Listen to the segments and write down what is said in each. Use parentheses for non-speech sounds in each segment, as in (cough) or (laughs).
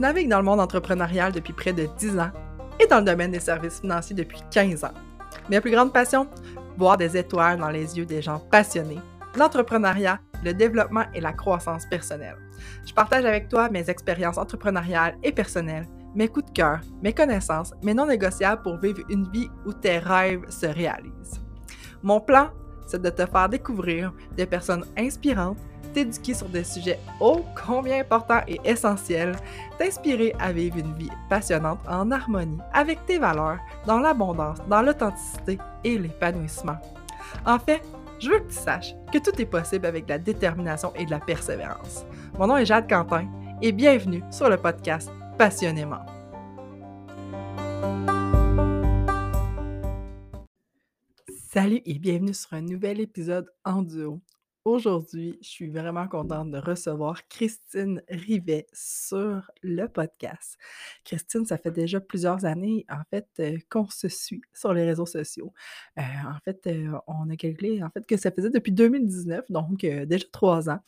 Je navigue dans le monde entrepreneurial depuis près de 10 ans et dans le domaine des services financiers depuis 15 ans. Mes plus grandes passions Voir des étoiles dans les yeux des gens passionnés, l'entrepreneuriat, le développement et la croissance personnelle. Je partage avec toi mes expériences entrepreneuriales et personnelles, mes coups de cœur, mes connaissances, mes non négociables pour vivre une vie où tes rêves se réalisent. Mon plan, c'est de te faire découvrir des personnes inspirantes t'éduquer sur des sujets ô combien importants et essentiels, t'inspirer à vivre une vie passionnante en harmonie avec tes valeurs, dans l'abondance, dans l'authenticité et l'épanouissement. En fait, je veux que tu saches que tout est possible avec de la détermination et de la persévérance. Mon nom est Jade Quentin et bienvenue sur le podcast Passionnément. Salut et bienvenue sur un nouvel épisode en duo. Aujourd'hui, je suis vraiment contente de recevoir Christine Rivet sur le podcast. Christine, ça fait déjà plusieurs années, en fait, euh, qu'on se suit sur les réseaux sociaux. Euh, en fait, euh, on a calculé, en fait, que ça faisait depuis 2019, donc déjà trois ans.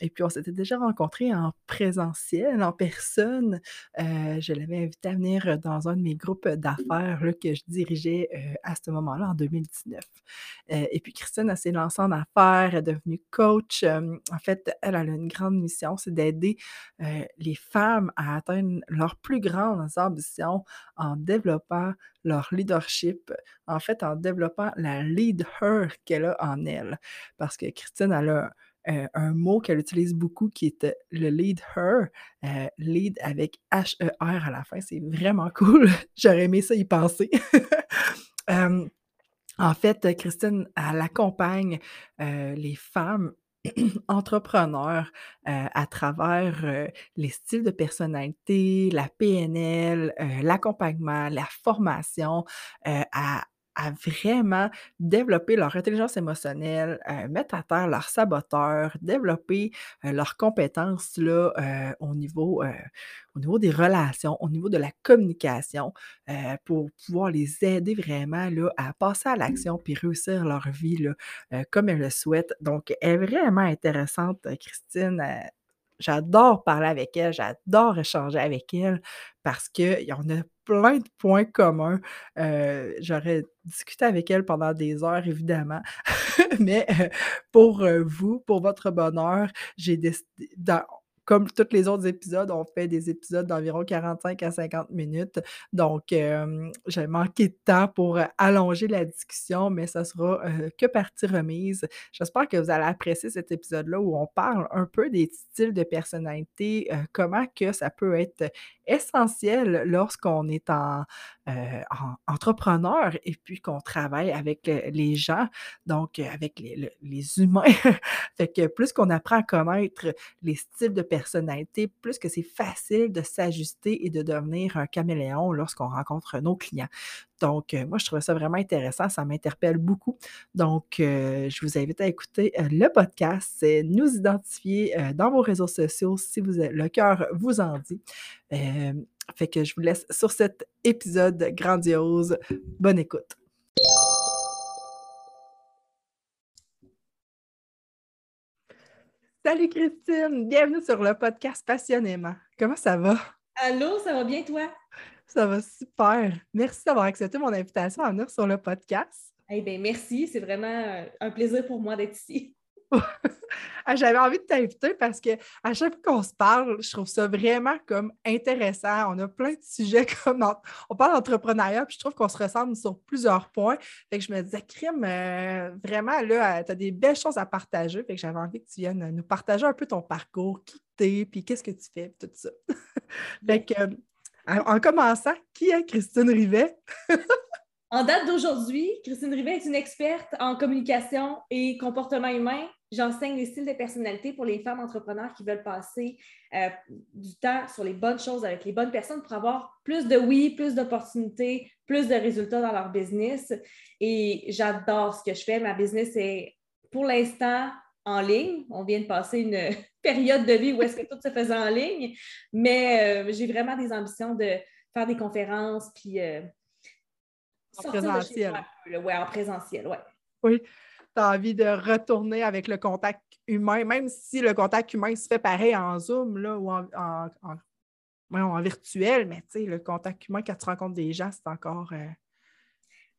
et puis, on s'était déjà rencontrés en présentiel, en personne. je l'avais invité à venir dans un de mes groupes d'affaires que je dirigeais à ce moment-là, en 2019. et puis, Christine, elle s'est lancée en affaires devenue coach. en fait, elle, a une grande mission, c'est d'aider les femmes à atteindre leurs plus grandes ambitions en développant leur leadership, en fait, en développant la lead her qu'elle a en elle. Parce que Christine, elle a un mot qu'elle utilise beaucoup qui est le lead her, lead avec H-E-R à la fin. C'est vraiment (laughs) cool. J'aurais aimé ça y penser. (laughs) En fait, Christine, elle accompagne les femmes (clears throat) entrepreneurs à travers les styles de personnalité, la PNL, l'accompagnement, la formation, à à vraiment développer leur intelligence émotionnelle, euh, mettre à terre leurs saboteurs, développer euh, leurs compétences euh, au, niveau, au niveau des relations, au niveau de la communication, pour pouvoir les aider vraiment là, à passer à l'action puis réussir leur vie comme elles le souhaitent. Donc, elle est vraiment intéressante, Christine. J'adore parler avec elle, j'adore échanger avec elle parce en a plein de points communs. J'aurais discuté avec elle pendant des heures, évidemment. (laughs) Mais pour vous, pour votre bonheur, j'ai décidé, comme tous les autres épisodes, on fait des épisodes d'environ 45 à 50 minutes. Donc, j'ai manqué de temps pour allonger la discussion, mais ça sera que partie remise. J'espère que vous allez apprécier cet épisode-là où on parle un peu des styles de personnalité, comment que ça peut être essentiel lorsqu'on est en, entrepreneur et puis qu'on travaille avec les gens, donc avec les, les humains. (laughs) fait que plus qu'on apprend à connaître les styles de personnalité, plus que c'est facile de s'ajuster et de devenir un caméléon lorsqu'on rencontre nos clients. Donc, euh, moi, je trouvais ça vraiment intéressant, ça m'interpelle beaucoup. Donc, euh, je vous invite à écouter euh, le podcast, nous identifier dans vos réseaux sociaux si vous le cœur vous en dit. fait que je vous laisse sur cet épisode grandiose. Bonne écoute. Salut Christine, bienvenue sur le podcast Passionnément. Comment ça va? Allô, ça va bien toi? Ça va super. Merci d'avoir accepté mon invitation à venir sur le podcast. Eh bien, merci. C'est vraiment un plaisir pour moi d'être ici. (laughs) (laughs) Ah, j'avais envie de t'inviter parce que à chaque fois qu'on se parle, je trouve ça vraiment comme intéressant. On a plein de sujets (laughs) comme on parle d'entrepreneuriat, puis je trouve qu'on se ressemble sur plusieurs points. Fait que je me disais, Crime, euh, vraiment, là, tu as des belles choses à partager. Fait que j'avais envie que tu viennes nous partager un peu ton parcours, qui t'es, puis qu'est-ce que tu fais, tout ça. fait que, en commençant, qui est Christine Rivet? En date d'aujourd'hui, Christine Rivet est une experte en communication et comportement humain. J'enseigne les styles de personnalité pour les femmes entrepreneurs qui veulent passer euh, du temps sur les bonnes choses avec les bonnes personnes pour avoir plus de oui, plus d'opportunités, plus de résultats dans leur business. Et j'adore ce que je fais. Ma business est pour l'instant en ligne. On vient de passer une (laughs) période de vie où est-ce que tout se faisait en ligne, mais euh, j'ai vraiment des ambitions de faire des conférences puis euh, en présentiel. Oui, en présentiel, oui. Oui. Tu as envie de retourner avec le contact humain, même si le contact humain se fait pareil en Zoom là, ou en, en virtuel, mais le contact humain, quand tu rencontres des gens, c'est encore. Euh,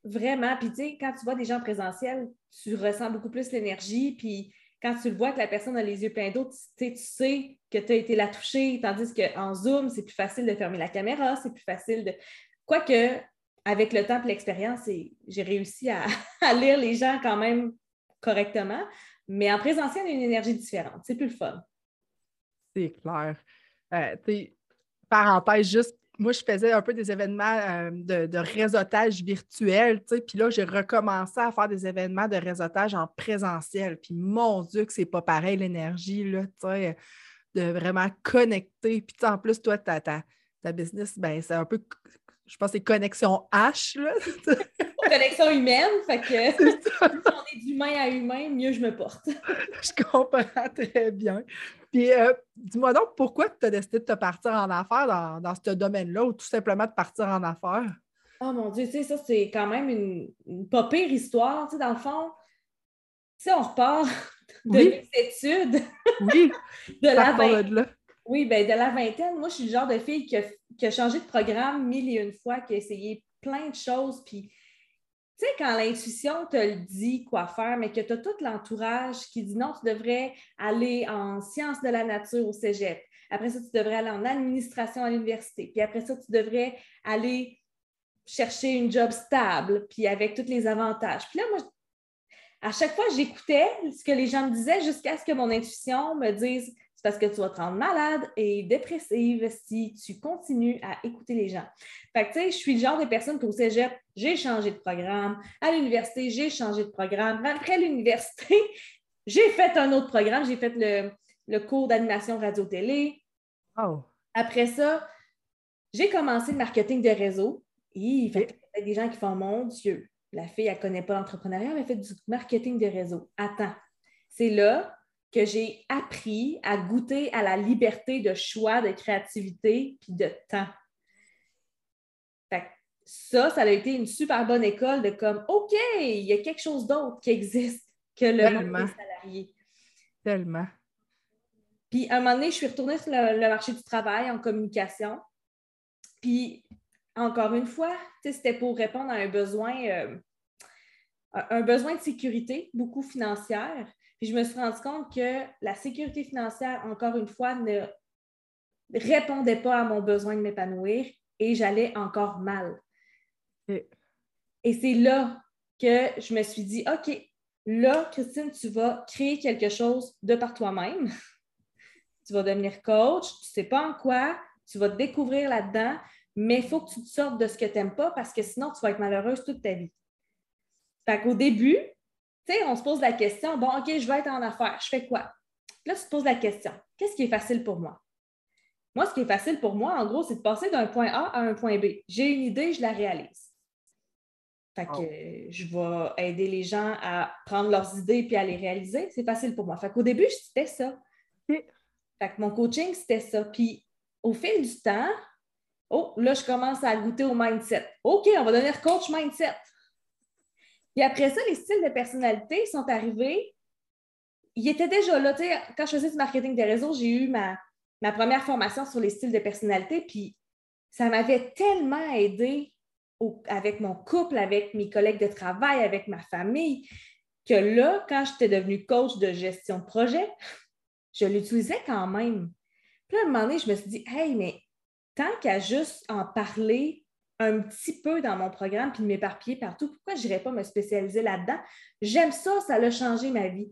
Vraiment. Puis, tu sais, quand tu vois des gens présentiels, tu ressens beaucoup plus l'énergie. Puis, quand tu le vois que la personne a les yeux pleins d'eau, tu, sais que tu as été la toucher, tandis qu'en Zoom, c'est plus facile de fermer la caméra, c'est plus facile de. Quoique, avec le temps et l'expérience, j'ai réussi (laughs) à, lire les gens quand même correctement, mais en présentiel, il y a une énergie différente. C'est plus le fun. C'est clair. Euh, parenthèse, juste moi, je faisais un peu des événements euh, de, réseautage virtuel, tu sais, puis là, j'ai recommencé à faire des événements de réseautage en présentiel. Puis mon Dieu, que c'est pas pareil l'énergie, là, tu sais, de vraiment connecter. Puis en plus, toi, ta, ta, ta business, ben, c'est un peu, je pense, c'est connexion H, là. (laughs) connexion humaine, fait que (laughs) on est d'humain à humain, mieux je me porte. (laughs) je comprends très bien. Puis, euh, dis-moi donc, pourquoi tu as décidé de te partir en affaires dans, dans ce domaine-là ou tout simplement de partir en affaires? Oh mon Dieu, tu sais, ça, c'est quand même une, pas pire histoire, tu sais, dans le fond. Tu sais, on repart (laughs) de mes études. (laughs) Oui. de la vingtaine. Oui, bien, de la vingtaine. Moi, je suis le genre de fille qui a, qui a changé de programme mille et une fois, qui a essayé plein de choses, puis quand l'intuition te dit quoi faire, mais que tu as tout l'entourage qui dit non, tu devrais aller en sciences de la nature au cégep. Après ça, tu devrais aller en administration à l'université. Puis après ça, tu devrais aller chercher une job stable, puis avec tous les avantages. Puis là, moi, à chaque fois, j'écoutais ce que les gens me disaient jusqu'à ce que mon intuition me dise parce que tu vas te rendre malade et dépressive si tu continues à écouter les gens. Fait que, tu sais, je suis le genre de personne qu'au cégep, j'ai changé de programme. À l'université, j'ai changé de programme. Après l'université, (laughs) j'ai fait un autre programme. J'ai fait le, cours d'animation radio-télé. Oh. Après ça, j'ai commencé le marketing de réseau. il fait y a des gens qui font Mon Dieu, la fille, elle ne connaît pas l'entrepreneuriat, elle fait du marketing de réseau. Attends, c'est là que j'ai appris à goûter à la liberté de choix, de créativité puis de temps. ça, ça a été une super bonne école de comme, OK, il y a quelque chose d'autre qui existe que le Tellement. salarié. Tellement. Puis, à un moment donné, je suis retournée sur le, marché du travail en communication. Puis, encore une fois, c'était pour répondre à un besoin, euh, un besoin de sécurité, beaucoup financière. Puis je me suis rendu compte que la sécurité financière, encore une fois, ne répondait pas à mon besoin de m'épanouir et j'allais encore mal. Et c'est là que je me suis dit, OK, là, Christine, tu vas créer quelque chose de par toi-même. tu vas devenir coach, tu ne sais pas en quoi, tu vas te découvrir là-dedans, mais il faut que tu te sortes de ce que tu n'aimes pas parce que sinon, tu vas être malheureuse toute ta vie. Fait qu'au début, tu sais, on se pose la question, bon, OK, je vais être en affaires, je fais quoi? Là, tu te poses la question, qu'est-ce qui est facile pour moi? Moi, ce qui est facile pour moi, en gros, c'est de passer d'un point A à un point B. J'ai une idée, je la réalise. Fait que je vais aider les gens à prendre leurs idées puis à les réaliser. C'est facile pour moi. Fait qu'au début, c'était ça. Fait que mon coaching, c'était ça. Puis au fil du temps, oh, là, je commence à goûter au mindset. OK, on va devenir coach mindset. Puis après ça, les styles de personnalité sont arrivés. Ils étaient déjà là. quand je faisais du marketing des réseaux, j'ai eu ma, ma première formation sur les styles de personnalité. Puis ça m'avait tellement aidé avec mon couple, avec mes collègues de travail, avec ma famille, que là, quand j'étais devenue coach de gestion de projet, (laughs) je l'utilisais quand même. Puis à un moment donné, je me suis dit, hey, mais tant qu'à juste en parler un petit peu dans mon programme puis de m'éparpiller partout. Pourquoi je n'irais pas me spécialiser là-dedans? J'aime ça, ça a changé ma vie.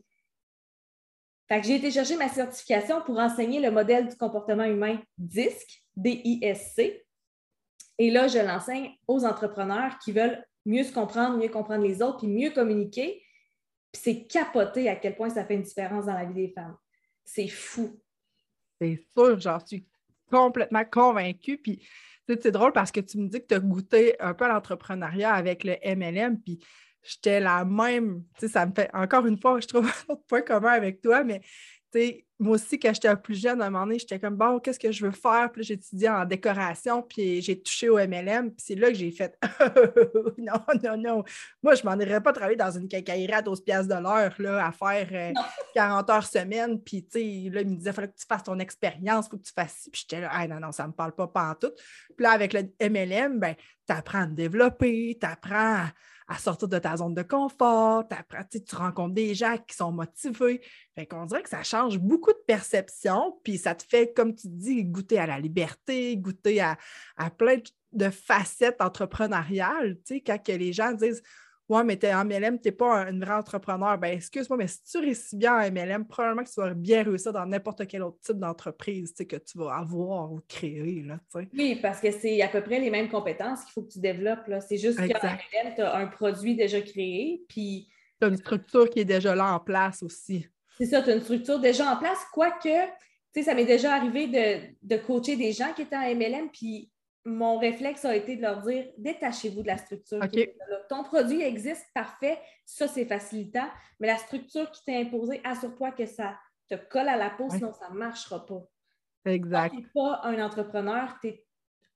Fait que j'ai été chercher ma certification pour enseigner le modèle du comportement humain DISC, D-I-S-C. Et là, je l'enseigne aux entrepreneurs qui veulent mieux se comprendre, mieux comprendre les autres, puis mieux communiquer. Puis c'est capoté à quel point ça fait une différence dans la vie des femmes. C'est fou. C'est sûr, j'en suis complètement convaincue. Puis c'est drôle parce que tu me dis que tu as goûté un peu l'entrepreneuriat avec le MLM, puis j'étais la même. Ça me fait, encore une fois, je trouve (laughs) un autre point commun avec toi, mais moi aussi, quand j'étais plus jeune, à un moment donné, j'étais comme, bon, qu'est-ce que je veux faire? Puis j'étudiais en décoration, puis j'ai touché au MLM, puis c'est là que j'ai fait, (laughs) non, non, non. Moi, je m'en irais pas travailler dans une quincaillerie à 12 piastres de l'heure, là, à faire 40 euh, (laughs) heures semaine, puis, tu sais, là, il me disait, il fallait que tu fasses ton expérience, il faut que tu fasses puis j'étais là, ah non, non, ça me parle pas, pas en tout. Puis là, avec le MLM, ben, tu apprends à te développer, tu apprends à sortir de ta zone de confort, tu rencontres des gens qui sont motivés. Fait dirait que ça change beaucoup de perception, puis ça te fait, comme tu dis, goûter à la liberté, goûter à, à plein de facettes entrepreneuriales. Tu sais, quand que les gens disent Ouais, mais t'es en MLM, tu n'es pas un, vrai entrepreneur. Ben, excuse-moi, mais si tu réussis bien en MLM, probablement que tu vas bien réussir dans n'importe quel autre type d'entreprise que tu vas avoir ou créer. Là, oui, parce que c'est à peu près les mêmes compétences qu'il faut que tu développes. C'est juste qu'en MLM, tu as un produit déjà créé, puis. Tu as une structure qui est déjà là en place aussi. C'est ça, tu as une structure déjà en place, quoique, tu sais, ça m'est déjà arrivé de, de coacher des gens qui étaient en MLM, puis mon réflexe a été de leur dire détachez-vous de la structure. Ton produit existe, parfait, ça c'est facilitant, mais la structure qui t'est imposée, assure-toi que ça te colle à la peau, sinon ça ne marchera pas. Exact. Tu n'es pas un entrepreneur, tu es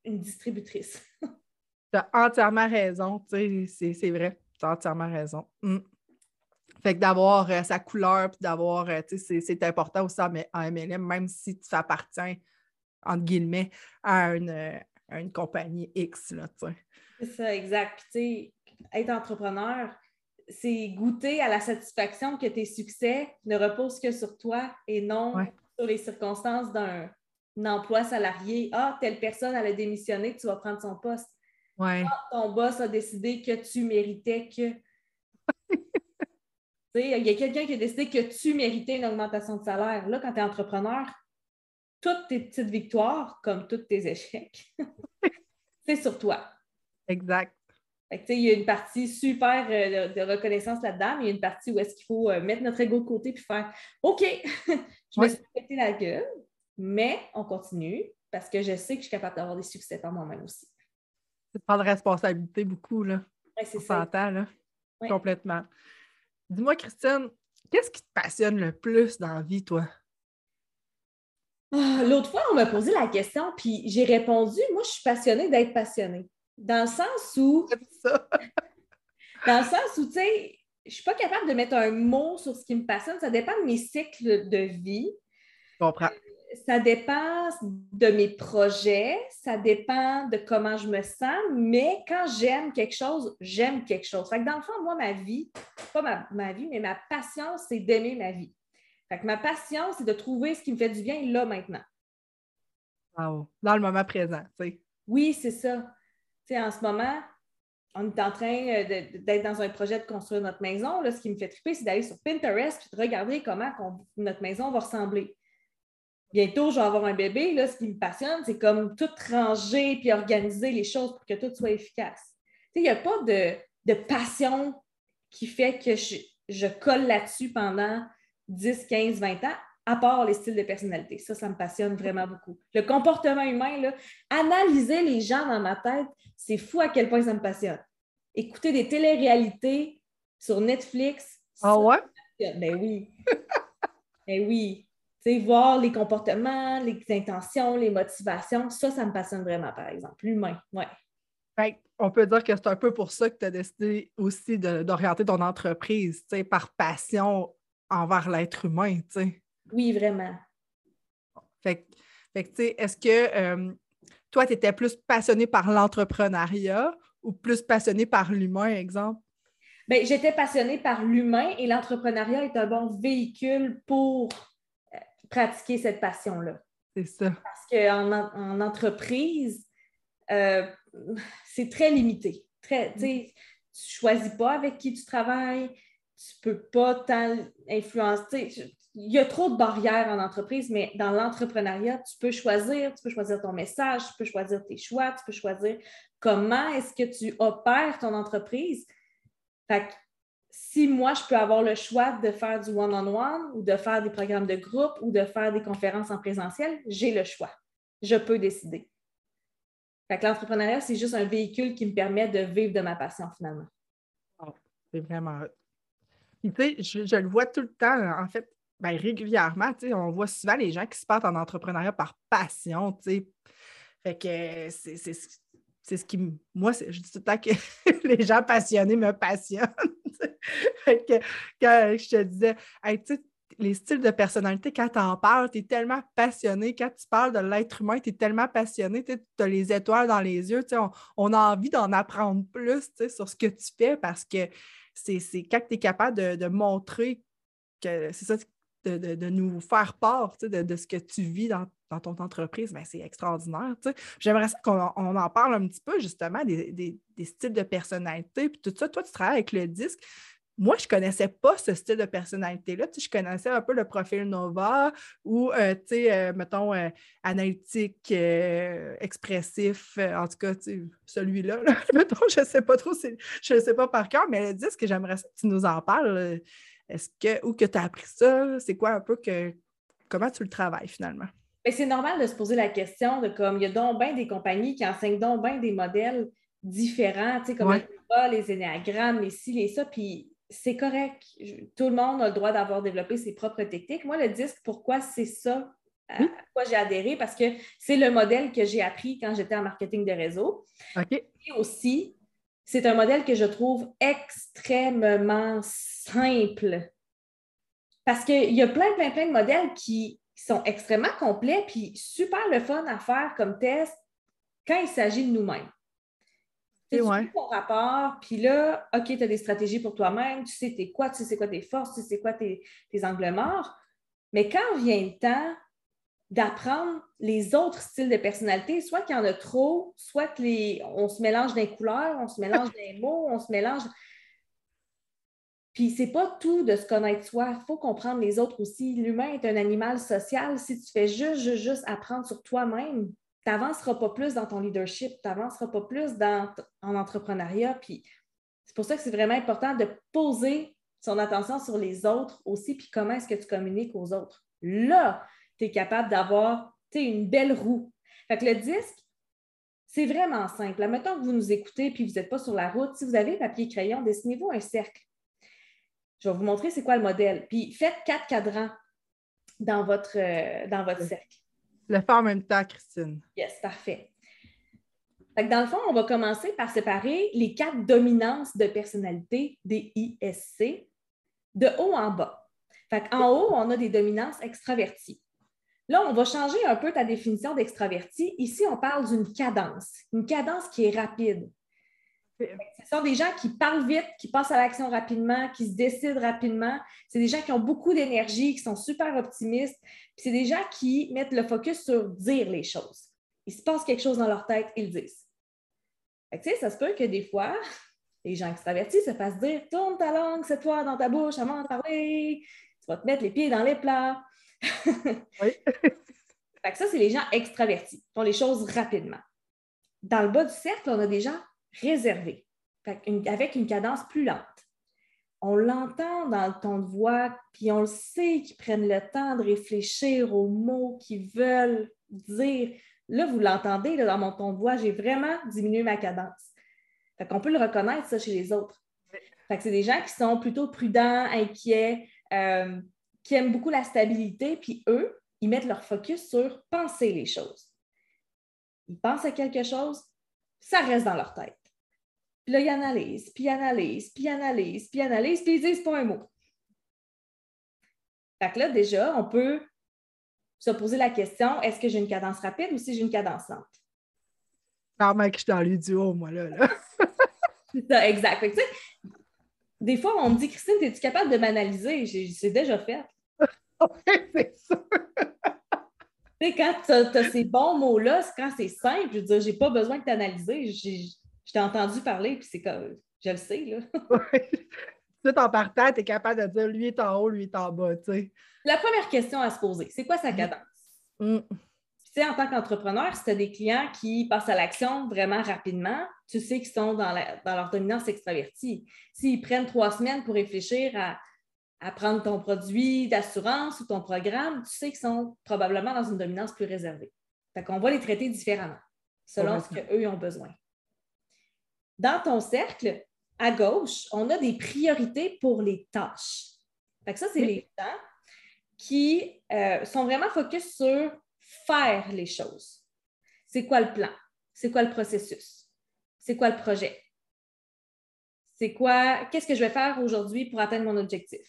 une distributrice. (laughs) tu as entièrement raison, c'est vrai, tu as entièrement raison. Mm. Fait que d'avoir euh, sa couleur, puis d'avoir, euh, c'est important aussi en MLM, même si tu appartiens, entre guillemets, à une, euh, à une compagnie X. C'est ça, exact. être entrepreneur, c'est goûter à la satisfaction que tes succès ne reposent que sur toi et non sur les circonstances d'un emploi salarié. Ah, telle personne, elle a démissionné, tu vas prendre son poste. Ouais. Ah, ton boss a décidé que tu méritais que. (laughs) il y a quelqu'un qui a décidé que tu méritais une augmentation de salaire. Là, quand tu es entrepreneur, toutes tes petites victoires, comme tous tes échecs, (laughs) c'est sur toi. Exact. il y a une partie super euh, de, reconnaissance là-dedans, mais il y a une partie où est-ce qu'il faut euh, mettre notre ego de côté et faire OK, (laughs) je me suis pété la gueule, mais on continue parce que je sais que je suis capable d'avoir des succès par moi-même aussi. C'est de prendre responsabilité beaucoup, là. Oui, c'est ça. là. Complètement. Dis-moi, Christine, qu'est-ce qui te passionne le plus dans la vie, toi? Ah, l'autre fois, on m'a posé la question, puis j'ai répondu, moi, je suis passionnée d'être passionnée. Dans le sens où. (laughs) (laughs) dans le sens où, tu sais, je ne suis pas capable de mettre un mot sur ce qui me passionne. Ça dépend de mes cycles de vie. Je comprends. Ça dépend de mes projets, ça dépend de comment je me sens, mais quand j'aime quelque chose, j'aime quelque chose. Fait que dans le fond, moi, ma vie, pas ma, ma vie, mais ma passion, c'est d'aimer ma vie. Fait que ma passion, c'est de trouver ce qui me fait du bien là maintenant. Wow. Dans le moment présent, tu sais. Oui, c'est ça. Tu sais, en ce moment, on est en train euh, d'être dans un projet de construire notre maison. Là, ce qui me fait triper, c'est d'aller sur Pinterest et de regarder comment notre maison va ressembler. Bientôt, je vais avoir un bébé. Là, ce qui me passionne, c'est comme tout ranger puis organiser les choses pour que tout soit efficace. Il n'y a pas de, passion qui fait que je, je colle là-dessus pendant 10, 15, 20 ans, à part les styles de personnalité. Ça, ça me passionne vraiment beaucoup. Le comportement humain, là, analyser les gens dans ma tête, c'est fou à quel point ça me passionne. Écouter des téléréalités sur Netflix. Ah ouais? Ben oui. (laughs) ben oui. Tu sais, voir les comportements, les intentions, les motivations, ça, ça me passionne vraiment, par exemple. L'humain, ouais. on peut dire que c'est un peu pour ça que tu as décidé aussi d'orienter ton entreprise, tu sais, par passion envers l'être humain, tu sais. Oui, vraiment. Fait, fait que, tu sais, est-ce que euh, toi, tu étais plus passionné par l'entrepreneuriat ou plus passionné par l'humain, exemple? Bien, j'étais passionnée par l'humain et l'entrepreneuriat est un bon véhicule pour euh, pratiquer cette passion-là. C'est ça. Parce qu'en en entreprise, euh, c'est très limité. Très, tu ne choisis pas avec qui tu travailles, tu peux pas tant influencer. Il y a trop de barrières en entreprise, mais dans l'entrepreneuriat, tu peux choisir, tu peux choisir ton message, tu peux choisir tes choix, tu peux choisir comment est-ce que tu opères ton entreprise. Si moi, je peux avoir le choix de faire du one-on-one ou de faire des programmes de groupe ou de faire des conférences en présentiel, j'ai le choix. Je peux décider. L'entrepreneuriat, c'est juste un véhicule qui me permet de vivre de ma passion finalement. c'est vraiment tu sais, je, le vois tout le temps, en fait, ben, régulièrement, on voit souvent les gens qui se partent en entrepreneuriat par passion. Fait que c'est c'est ce qui. Moi, je dis tout le temps que (laughs) les gens passionnés me passionnent. (laughs) fait que, quand je te disais, les styles de personnalité, quand tu en parles, tu es tellement passionné. Quand tu parles de l'être humain, tu es tellement passionné. Tu as les étoiles dans les yeux. On, a envie d'en apprendre plus sur ce que tu fais parce que c'est quand tu es capable de, montrer que c'est ça, de, nous faire part de, de, ce que tu vis dans, dans ton entreprise, ben, c'est extraordinaire. J'aimerais qu'on en parle un petit peu justement des, styles de personnalité. Puis tout ça, toi, tu travailles avec le disque. Moi, je ne connaissais pas ce style de personnalité-là. je connaissais un peu le profil Nova ou, euh, tu sais, euh, mettons, euh, analytique, expressif, en tout cas, celui-là. (laughs) mettons, je ne sais pas trop, je ne sais pas par cœur, mais le disque, j'aimerais que tu nous en parles. Est-ce que, où que tu as appris ça? C'est quoi un peu que, comment tu le travailles finalement? c'est normal de se poser la question de comme il y a donc bien des compagnies qui enseignent donc bien des modèles différents, tu sais, comme les énéagrammes, les ci, les ça, puis c'est correct. Tout le monde a le droit d'avoir développé ses propres techniques. Moi, le disque, pourquoi c'est ça à quoi j'ai adhéré? Parce que c'est le modèle que j'ai appris quand j'étais en marketing de réseau. Et aussi, c'est un modèle que je trouve extrêmement simple. Parce qu'il y a plein, plein, plein de modèles qui qui sont extrêmement complets puis super le fun à faire comme test quand il s'agit de nous-mêmes. Tu ouais. ton rapport, puis là, OK, tu as des stratégies pour toi-même, tu sais t'es quoi, tu sais c'est quoi tes forces, tu sais c'est quoi tes, angles morts. Mais quand vient le temps d'apprendre les autres styles de personnalité, soit qu'il y en a trop, soit qu'on se mélange des couleurs, on se mélange des (laughs) mots, on se mélange. Puis c'est pas tout de se connaître soi, il faut comprendre les autres aussi. L'humain est un animal social. Si tu fais juste, juste, juste apprendre sur toi-même, tu n'avanceras pas plus dans ton leadership, tu n'avanceras pas plus dans, en entrepreneuriat. Puis c'est pour ça que c'est vraiment important de poser son attention sur les autres aussi, puis comment est-ce que tu communiques aux autres. Là, tu es capable d'avoir une belle roue. Fait que le disque, c'est vraiment simple. Mettons que vous nous écoutez puis vous n'êtes pas sur la route, si vous avez papier crayon, dessinez-vous un cercle. Je vais vous montrer c'est quoi le modèle. Puis faites quatre cadrans dans votre, euh, dans votre cercle. Le faire en même temps, Christine. Yes, parfait. dans le fond, on va commencer par séparer les quatre dominances de personnalité des ISC de haut en bas. en haut, on a des dominances extraverties. Là, on va changer un peu ta définition d'extraverti. Ici, on parle d'une cadence, une cadence qui est rapide. Ce sont des gens qui parlent vite, qui passent à l'action rapidement, qui se décident rapidement. C'est des gens qui ont beaucoup d'énergie, qui sont super optimistes. c'est des gens qui mettent le focus sur dire les choses. Il se passe quelque chose dans leur tête, ils le disent. ça se peut que des fois, les gens extravertis se fassent dire Tourne ta langue, c'est toi dans ta bouche avant de parler, tu vas te mettre les pieds dans les plats. (laughs) oui. ça, c'est les gens extravertis, qui font les choses rapidement. Dans le bas du cercle, on a des gens réservé, avec une cadence plus lente. On l'entend dans le ton de voix, puis on le sait qu'ils prennent le temps de réfléchir aux mots qu'ils veulent dire. Là, vous l'entendez dans mon ton de voix, j'ai vraiment diminué ma cadence. Fait qu'on peut le reconnaître, ça, chez les autres. C'est des gens qui sont plutôt prudents, inquiets, euh, qui aiment beaucoup la stabilité, puis eux, ils mettent leur focus sur penser les choses. Ils pensent à quelque chose, ça reste dans leur tête. Puis là, ils analysent, puis ils analysent, puis ils analysent, puis ils analysent, puis ils disent pas un mot. Fait que là, déjà, on peut se poser la question est-ce que j'ai une cadence rapide ou si j'ai une cadence lente? Clairement que je suis dans l'idiot, moi, là. (laughs) C'est ça, exact. Fait que, des fois, on me dit Christine, es-tu capable de m'analyser? C'est déjà fait. (laughs) oui, c'est. Tu sais, quand tu as, ces bons mots-là, quand c'est simple, je veux dire, j'ai pas besoin de t'analyser je t'ai entendu parler, puis c'est comme, je le sais, là. (laughs) Tout en partant, tu es capable de dire lui est en haut, lui est en bas, tu sais. La première question à se poser, c'est quoi sa mm. cadence? Mm. Tu sais, en tant qu'entrepreneur, si tu as des clients qui passent à l'action vraiment rapidement, tu sais qu'ils sont dans, leur dominance extravertie. S'ils prennent trois semaines pour réfléchir à, à prendre ton produit d'assurance ou ton programme, tu sais qu'ils sont probablement dans une dominance plus réservée. Fait qu'on va les traiter différemment selon ce qu'eux ont besoin dans ton cercle, à gauche, on a des priorités pour les tâches. ça, c'est les gens qui euh, sont vraiment focus sur faire les choses. C'est quoi le plan? C'est quoi le processus? C'est quoi le projet? C'est quoi, qu'est-ce que je vais faire aujourd'hui pour atteindre mon objectif?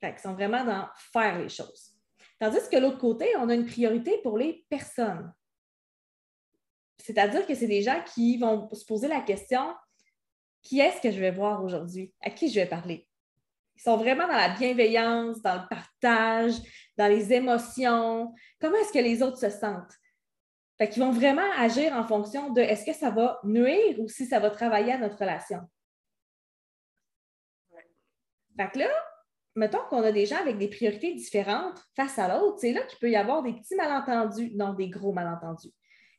Fait ils sont vraiment dans faire les choses. Tandis que l'autre côté, on a une priorité pour les personnes. C'est-à-dire que c'est des gens qui vont se poser la question qui est-ce que je vais voir aujourd'hui? À qui je vais parler? Ils sont vraiment dans la bienveillance, dans le partage, dans les émotions. Comment est-ce que les autres se sentent? Fait qu'ils vont vraiment agir en fonction de est-ce que ça va nuire ou si ça va travailler à notre relation. Fait que là, mettons qu'on a des gens avec des priorités différentes face à l'autre, c'est là qu'il peut y avoir des petits malentendus, non des gros malentendus.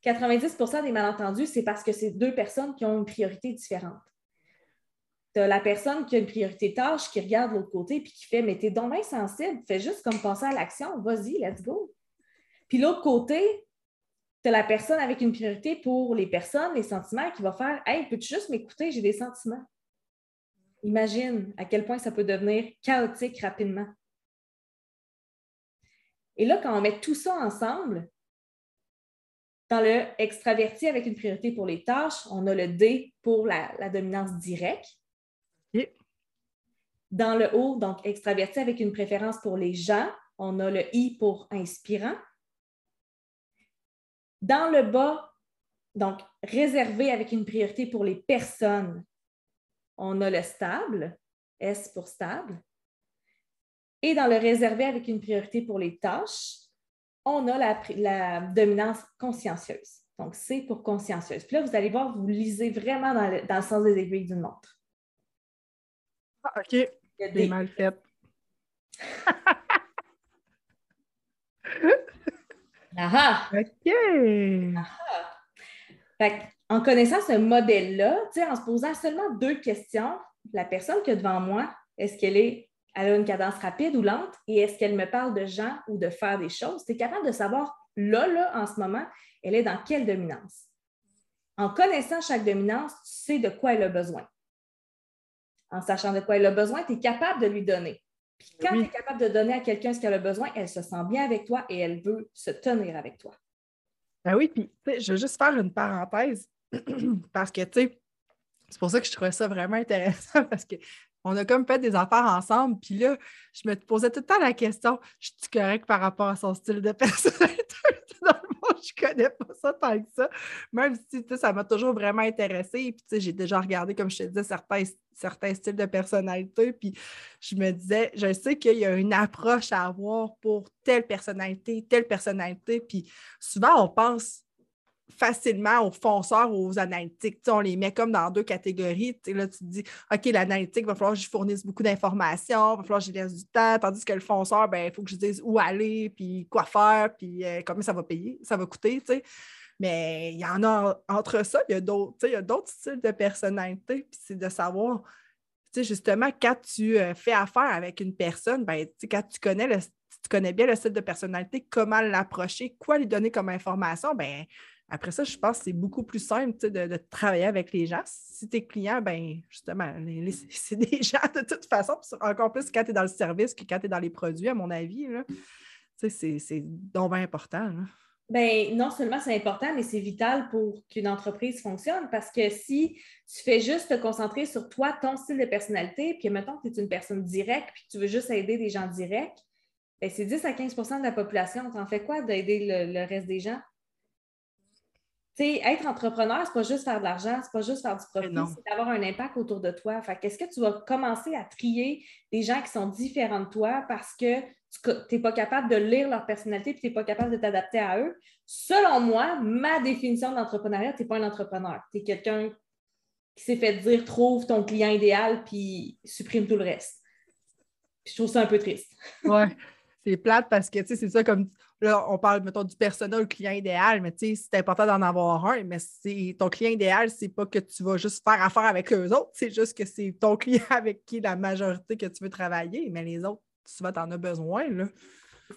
90% des malentendus, c'est parce que c'est deux personnes qui ont une priorité différente tu as la personne qui a une priorité tâche qui regarde l'autre côté et qui fait Mais t'es donc bien sensible, fais juste comme penser à l'action, vas-y, let's go. Puis l'autre côté, tu as la personne avec une priorité pour les personnes, les sentiments, qui va faire Hey, peux-tu juste m'écouter, j'ai des sentiments? Imagine à quel point ça peut devenir chaotique rapidement. Et là, quand on met tout ça ensemble, dans le extraverti avec une priorité pour les tâches, on a le D pour la, la dominance directe. Dans le haut, donc extraverti avec une préférence pour les gens, on a le I pour inspirant. Dans le bas, donc réservé avec une priorité pour les personnes, on a le stable, S pour stable. Et dans le réservé avec une priorité pour les tâches, on a la, dominance consciencieuse. Donc, C pour consciencieuse. Puis là, vous allez voir, vous lisez vraiment dans le, dans le sens des aiguilles d'une montre. Ah, OK. C'est mal fait. ah, OK. en connaissant ce modèle-là, en se posant seulement deux questions, la personne qui est devant moi, est-ce qu'elle est, elle a une cadence rapide ou lente et est-ce qu'elle me parle de gens ou de faire des choses? Tu es capable de savoir là, là, en ce moment, elle est dans quelle dominance. En connaissant chaque dominance, tu sais de quoi elle a besoin en sachant de quoi elle a besoin, tu es capable de lui donner. Puis quand tu es capable de donner à quelqu'un ce qu'elle a besoin, elle se sent bien avec toi et elle veut se tenir avec toi. Ben oui, puis je veux juste faire une parenthèse (clears throat) parce que, tu sais, c'est pour ça que je trouvais ça vraiment intéressant (laughs) parce qu'on a comme fait des affaires ensemble, puis là, je me posais tout le temps la question, je suis correct par rapport à son style de (laughs) personnalité? je connais pas ça tant que ça. Même si ça m'a toujours vraiment intéressé. Puis j'ai déjà regardé, comme je te disais, certains, certains styles de personnalité. Puis je me disais, je sais qu'il y a une approche à avoir pour telle personnalité, telle personnalité. Puis souvent, on pense facilement aux fonceurs ou aux analytiques. on les met comme dans deux catégories. là, tu te dis, OK, l'analytique, il va falloir que je fournisse beaucoup d'informations, il va falloir que je laisse du temps, tandis que le fonceur, ben, il faut que je dise où aller, puis quoi faire, puis euh, combien ça va payer, ça va coûter. Mais il y en a entre ça, il y a d'autres styles de personnalité, puis c'est de savoir, justement, quand tu euh, fais affaire avec une personne, ben, quand tu connais le tu connais bien le style de personnalité, comment l'approcher, quoi lui donner comme information, ben après ça, je pense que c'est beaucoup plus simple de, travailler avec les gens. Si tes clients, ben justement, (laughs) c'est des gens de toute façon, encore plus quand tu es dans le service que quand tu es dans les produits, à mon avis. C'est donc bien important. Ben, non seulement c'est important, mais c'est vital pour qu'une entreprise fonctionne parce que si tu fais juste te concentrer sur toi, ton style de personnalité, puis mettons que tu es une personne directe, puis tu veux juste aider des gens directs, ben, c'est 10 à 15% de la population. Tu en fais quoi d'aider le, reste des gens? Être entrepreneur, c'est pas juste faire de l'argent, c'est pas juste faire du profit, c'est d'avoir un impact autour de toi. Fait qu'est-ce que tu vas commencer à trier des gens qui sont différents de toi parce que tu n'es pas capable de lire leur personnalité et tu n'es pas capable de t'adapter à eux? Selon moi, ma définition d'entrepreneuriat, tu n'es pas un entrepreneur. Tu es quelqu'un qui s'est fait dire trouve ton client idéal puis supprime tout le reste. je trouve ça un peu triste. ouais, c'est plate parce que c'est ça comme Là, on parle, mettons, du personnel, client idéal, mais tu sais, c'est important d'en avoir un, mais ton client idéal, c'est pas que tu vas juste faire affaire avec eux autres, c'est juste que c'est ton (laughs) client avec qui la majorité que tu veux travailler, mais les autres, souvent, tu en as besoin, là.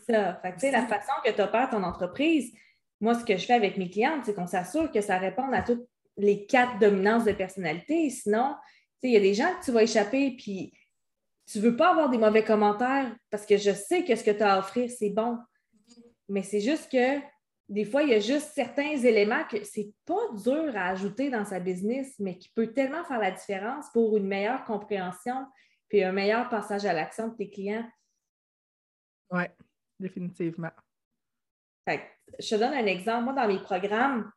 Ça. Fait que, la façon que tu opères ton entreprise, moi, ce que je fais avec mes clientes, c'est qu'on s'assure que ça réponde à toutes les quatre dominances de personnalité. Sinon, il y a des gens que tu vas échapper, puis tu ne veux pas avoir des mauvais commentaires parce que je sais que ce que tu as à offrir, c'est bon. Mais c'est juste que des fois, il y a juste certains éléments que c'est pas dur à ajouter dans sa business, mais qui peut tellement faire la différence pour une meilleure compréhension puis un meilleur passage à l'action de tes clients. Oui, définitivement. je te donne un exemple. Moi, dans mes programmes,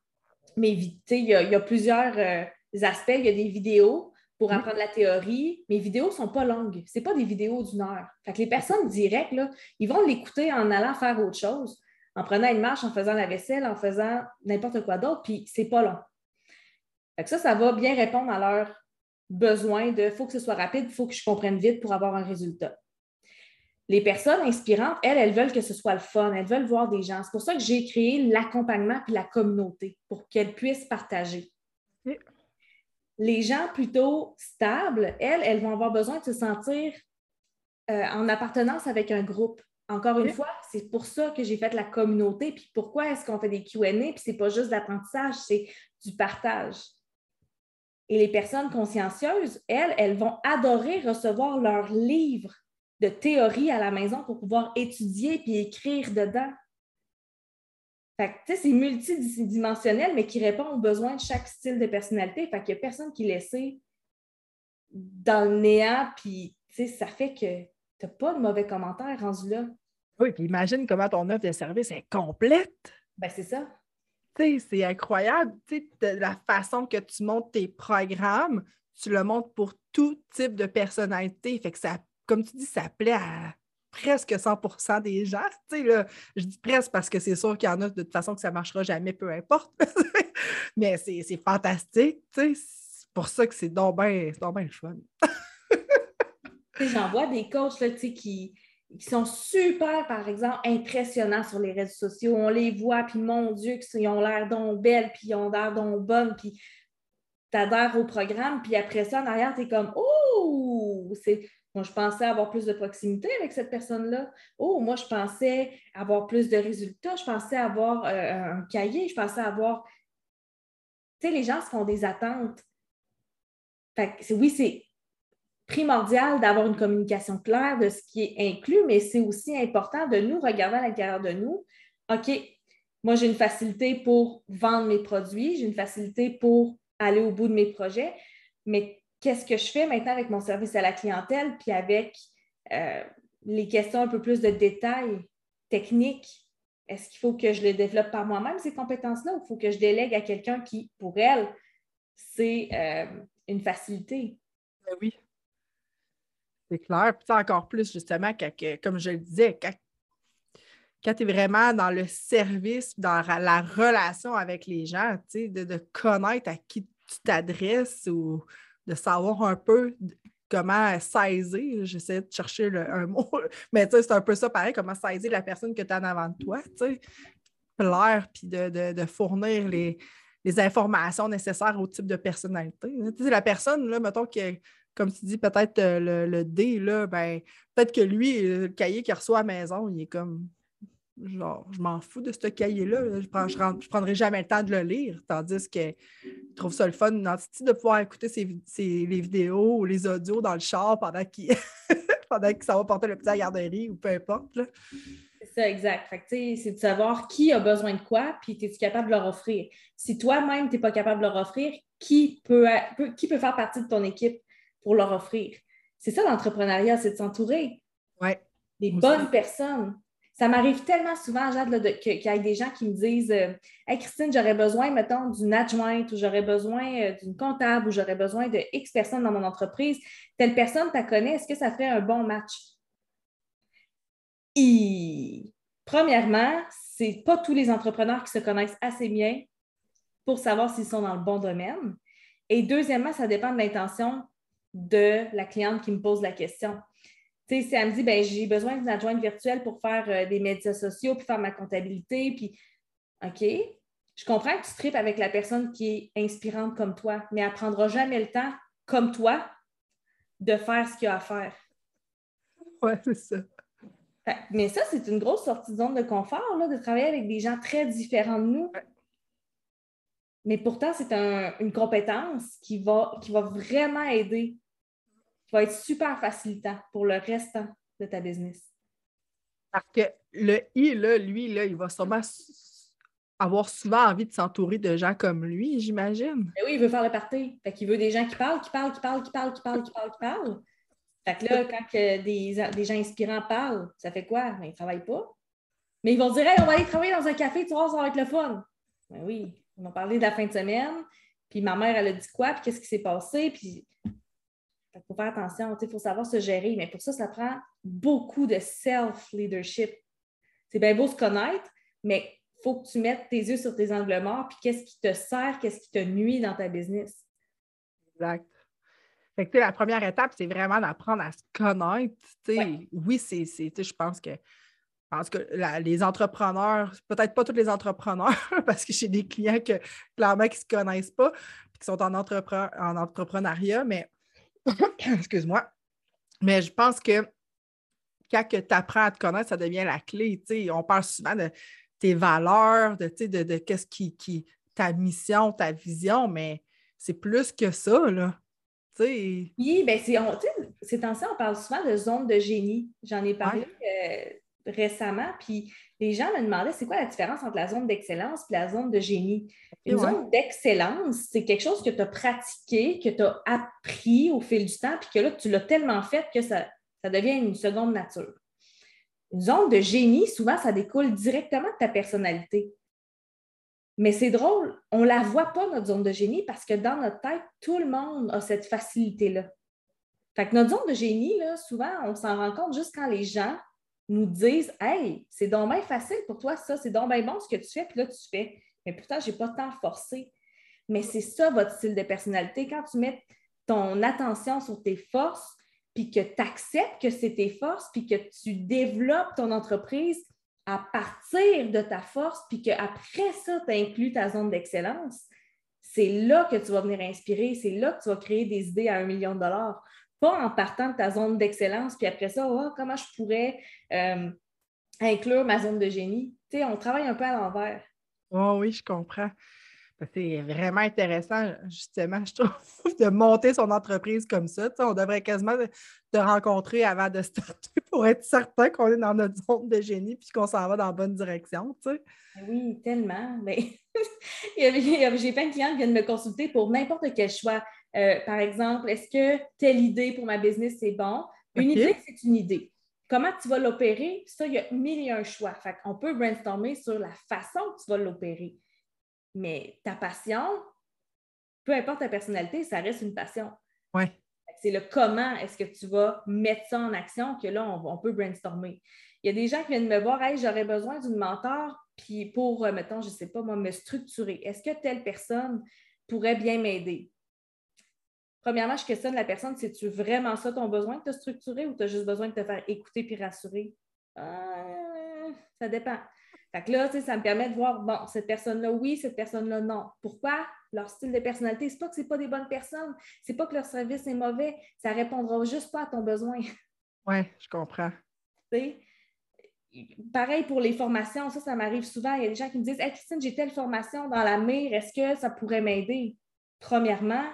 mes, il, y a, il y a plusieurs euh, aspects. Il y a des vidéos pour apprendre la théorie. Mes vidéos ne sont pas longues. Ce pas des vidéos d'une heure. Fait les personnes directes, là, ils vont l'écouter en allant faire autre chose en prenant une marche, en faisant la vaisselle, en faisant n'importe quoi d'autre, puis c'est pas long. ça, ça va bien répondre à leurs besoins de faut que ce soit rapide, il faut que je comprenne vite pour avoir un résultat. Les personnes inspirantes, elles, elles veulent que ce soit le fun, elles veulent voir des gens. C'est pour ça que j'ai créé l'accompagnement puis la communauté pour qu'elles puissent partager. Les gens plutôt stables, elles, elles vont avoir besoin de se sentir euh, en appartenance avec un groupe. Encore une fois, c'est pour ça que j'ai fait la communauté. Puis pourquoi est-ce qu'on fait des QA? Puis c'est pas juste d'apprentissage, c'est du partage. Et les personnes consciencieuses, elles, elles vont adorer recevoir leurs livres de théorie à la maison pour pouvoir étudier puis écrire dedans. Fait que, c'est multidimensionnel, mais qui répond aux besoins de chaque style de personnalité. Fait qu'il n'y a personne qui est laissé dans le néant, puis ça fait que tu n'as pas de mauvais commentaires rendu là. Oui, puis imagine comment ton offre de service est complète. Ben, c'est ça. c'est incroyable. de la façon que tu montes tes programmes, tu le montes pour tout type de personnalité. Fait que ça, comme tu dis, ça plaît à presque 100% des gens. Là, je dis presque parce que c'est sûr qu'il y en a de toute façon que ça ne marchera jamais, peu importe. (laughs) Mais c'est fantastique. C'est pour ça que c'est donc bien fun. J'en vois des coachs là, qui, qui sont super, par exemple, impressionnants sur les réseaux sociaux. On les voit, puis mon Dieu, ils ont l'air donc belles, puis ils ont l'air donc bonnes, puis tu adhères au programme, puis après ça, en arrière, tu es comme Oh! Moi, je pensais avoir plus de proximité avec cette personne-là. Oh, moi, je pensais avoir plus de résultats. Je pensais avoir euh, un cahier. Je pensais avoir. Tu sais, les gens se font des attentes. Oui, c'est primordial d'avoir une communication claire de ce qui est inclus, mais c'est aussi important de nous regarder à l'intérieur de nous. OK, moi, j'ai une facilité pour vendre mes produits, j'ai une facilité pour aller au bout de mes projets, mais qu'est-ce que je fais maintenant avec mon service à la clientèle, puis avec euh, les questions un peu plus de détails techniques? Est-ce qu'il faut que je les développe par moi-même, ces compétences-là, ou il faut que je délègue à quelqu'un qui, pour elle, c'est euh, une facilité? Ben oui. C'est clair. Puis encore plus, justement, comme je le disais, quand, tu es vraiment dans le service, dans la relation avec les gens, de, de connaître à qui tu t'adresses ou de savoir un peu comment saisir, j'essaie de chercher un (laughs) mot, mais c'est un peu ça pareil, comment saisir la personne que tu as en avant de toi, plaire, puis de, fournir les, informations nécessaires au type de personnalité. la personne, là, mettons, qui, comme tu dis, peut-être euh, le, D, là, ben, peut-être que lui, euh, le cahier qu'il reçoit à la maison, il est comme genre, je m'en fous de ce cahier-là. Je ne prendrai jamais le temps de le lire. Tandis que je trouve ça le fun de pouvoir écouter les vidéos ou les audios dans le char pendant qu'il (laughs) pendant ça va porter le petit à la garderie ou peu importe. C'est ça, exact. c'est de savoir qui a besoin de quoi, puis es-tu capable de leur offrir. Si toi-même, tu n'es pas capable de leur offrir, qui peut, qui peut faire partie de ton équipe pour leur offrir? C'est ça l'entrepreneuriat, c'est de s'entourer ouais. des bonnes personnes. Ça m'arrive tellement souvent, Jade, qu'il y a des gens qui me disent euh, Hey Christine, j'aurais besoin, mettons, d'une adjointe ou j'aurais besoin euh, d'une comptable ou j'aurais besoin de X personnes dans mon entreprise. Telle personne, tu connais, est-ce que ça ferait un bon match? Et, premièrement, ce n'est pas tous les entrepreneurs qui se connaissent assez bien pour savoir s'ils sont dans le bon domaine. Et deuxièmement, ça dépend de l'intention de la cliente qui me pose la question. Tu sais, si elle me dit, ben, j'ai besoin d'une adjointe virtuelle pour faire euh, des médias sociaux, puis faire ma comptabilité, puis OK, je comprends que tu tripes avec la personne qui est inspirante comme toi, mais elle ne prendra jamais le temps, comme toi, de faire ce qu'il y a à faire. Oui, c'est ça. mais ça, c'est une grosse sortie de zone de confort, là, de travailler avec des gens très différents de nous. Mais pourtant, c'est une compétence qui va, qui va vraiment aider va être super facilitant pour le restant de ta business. Parce que le I, là, lui, là, il va sûrement avoir souvent envie de s'entourer de gens comme lui, j'imagine. Ben oui, il veut faire le party. Fait qu'il veut des gens qui parlent, qui parlent, qui parlent, qui parlent, qui parlent, qui parlent, qui parlent. Fait que là, (laughs) quand des, gens inspirants parlent, ça fait quoi? Ben, ils ne travaillent pas. Mais ils vont dire Hey, on va aller travailler dans un café, tu vois, ça va être le fun. Ben oui, ils vont parler de la fin de semaine. Puis ma mère, elle a dit quoi? Puis qu'est-ce qui s'est passé? Puis il faut faire attention, il faut savoir se gérer. Mais pour ça, ça prend beaucoup de self-leadership. C'est bien beau se connaître, mais il faut que tu mettes tes yeux sur tes angles morts, puis qu'est-ce qui te sert, qu'est-ce qui te nuit dans ta business. Exact. Fait que, la première étape, c'est vraiment d'apprendre à se connaître. Oui, c'est, je pense que parce que les entrepreneurs, peut-être pas tous les entrepreneurs, (laughs) parce que j'ai des clients que clairement qui ne se connaissent pas, qui sont en, en entrepreneuriat, mais (coughs) excuse-moi. Mais je pense que quand tu apprends à te connaître, ça devient la clé. On parle souvent de tes valeurs, de, de, de qu'est-ce qui, qui, ta mission, ta vision, mais c'est plus que ça, là. Oui, bien, c'est temps-ci, on parle souvent de zone de génie. J'en ai parlé euh, récemment, puis les gens me demandaient c'est quoi la différence entre la zone d'excellence et la zone de génie? Une zone d'excellence, c'est quelque chose que tu as pratiqué, que tu as appris au fil du temps, puis que là, tu l'as tellement fait que ça, ça devient une seconde nature. Une zone de génie, souvent, ça découle directement de ta personnalité. Mais c'est drôle, on ne la voit pas, notre zone de génie, parce que dans notre tête, tout le monde a cette facilité-là. Fait que notre zone de génie, là, souvent, on s'en rend compte juste quand les gens nous disent Hey, c'est donc bien facile pour toi, ça, c'est donc bien bon ce que tu fais, puis là, tu fais. Mais pourtant, je n'ai pas tant forcé. Mais c'est ça votre style de personnalité. Quand tu mets ton attention sur tes forces, puis que tu acceptes que c'est tes forces, puis que tu développes ton entreprise à partir de ta force, puis qu'après ça, tu inclus ta zone d'excellence, c'est là que tu vas venir inspirer, c'est là que tu vas créer des idées à un million de dollars. Pas en partant de ta zone d'excellence, puis après ça, oh, comment je pourrais euh, inclure ma zone de génie? Tu sais, on travaille un peu à l'envers. Oh, oui, je comprends. C'est vraiment intéressant, justement, je trouve, (laughs) de monter son entreprise comme ça. on devrait quasiment te rencontrer avant de starter pour être certain qu'on est dans notre zone de génie puis qu'on s'en va dans la bonne direction. Ben oui, tellement. (laughs) Mais j'ai plein de clients qui viennent me consulter pour n'importe quel choix. Euh, par exemple, est-ce que telle idée pour ma business, c'est bon? Une idée, c'est une idée. Comment tu vas l'opérer? Ça, il y a mille et un choix. Fait on peut brainstormer sur la façon que tu vas l'opérer. Mais ta passion, peu importe ta personnalité, ça reste une passion. Ouais. C'est le comment est-ce que tu vas mettre ça en action que là, on, peut brainstormer. Il y a des gens qui viennent me voir, hey, j'aurais besoin d'une mentor, puis pour, euh, mettons, je ne sais pas, moi, me structurer. Est-ce que telle personne pourrait bien m'aider? Premièrement, je questionne la personne, c'est-tu vraiment ça ton besoin de te structurer ou tu as juste besoin de te faire écouter puis rassurer? Euh, ça dépend. Fait que là, ça me permet de voir, bon, cette personne-là, oui, cette personne-là, non. Pourquoi? Leur style de personnalité, c'est pas que ce pas des bonnes personnes, c'est pas que leur service est mauvais, ça répondra juste pas à ton besoin. Oui, je comprends. pareil pour les formations, ça, ça m'arrive souvent. Il y a des gens qui me disent Hey, Christine, j'ai telle formation dans la mire, est-ce que ça pourrait m'aider? Premièrement,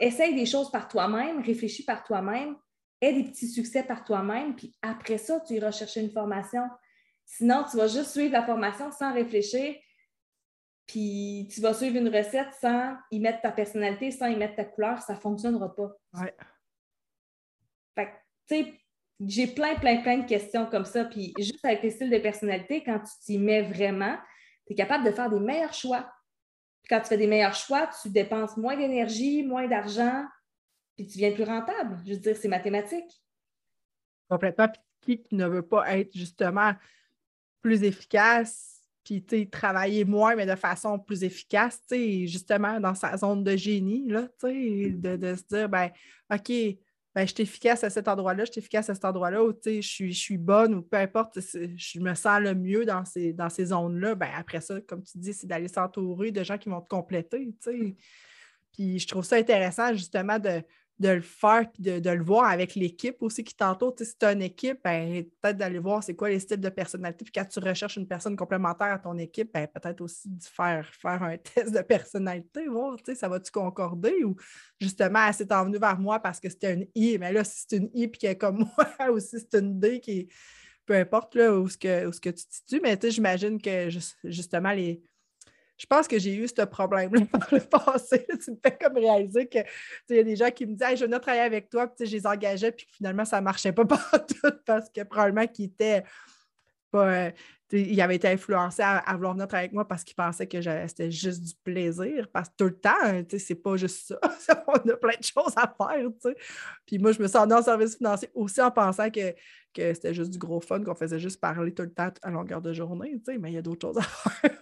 essaye des choses par toi-même, réfléchis par toi-même, aie des petits succès par toi-même, puis après ça, tu iras chercher une formation. Sinon, tu vas juste suivre la formation sans réfléchir, puis tu vas suivre une recette sans y mettre ta personnalité, sans y mettre ta couleur, ça ne fonctionnera pas. Ouais. Fait tu sais, j'ai plein, plein, plein de questions comme ça. Puis juste avec tes styles de personnalité, quand tu t'y mets vraiment, tu es capable de faire des meilleurs choix. Puis quand tu fais des meilleurs choix, tu dépenses moins d'énergie, moins d'argent, puis tu viens plus rentable. Je veux dire, c'est mathématique. Complètement. Puis qui ne veut pas être justement plus efficace, puis travailler moins, mais de façon plus efficace, justement dans sa zone de génie, là, de, de se dire, ben, OK, ben, je suis efficace à cet endroit-là, je suis efficace à cet endroit-là, ou je suis, je suis bonne, ou peu importe, je me sens le mieux dans ces, dans ces zones-là. Ben, après ça, comme tu dis, c'est d'aller s'entourer de gens qui vont te compléter. Puis je trouve ça intéressant justement de, de le faire puis de, le voir avec l'équipe aussi qui t'entoure. si tu as une équipe, ben, peut-être d'aller voir c'est quoi les styles de personnalité. Puis quand tu recherches une personne complémentaire à ton équipe, ben, peut-être aussi de faire, faire un (laughs) test de personnalité, voir ça va-tu concorder ou justement, elle s'est envenue vers moi parce que c'était une I, mais là, si c'est une I puis qu'elle est comme (laughs) moi, ou si c'est une D qui peu importe là, où, ce que, que tu te situes, mais j'imagine que justement les je pense que j'ai eu ce problème-là (laughs) par le passé. tu me fais comme réaliser qu'il y a des gens qui me disent Je veux travailler avec toi, puis je les engageais, puis finalement, ça ne marchait pas (laughs) partout parce que probablement qu'ils étaient pas. Euh, il avait été influencé à, vouloir venir travailler avec moi parce qu'il pensait que c'était juste du plaisir. Parce que tout le temps, c'est pas juste (laughs) ça. On a plein de choses à faire. Puis moi, je me sens en service financier aussi en pensant que, que c'était juste du gros fun, qu'on faisait juste parler tout le temps à longueur de journée. Mais il y a d'autres choses à faire.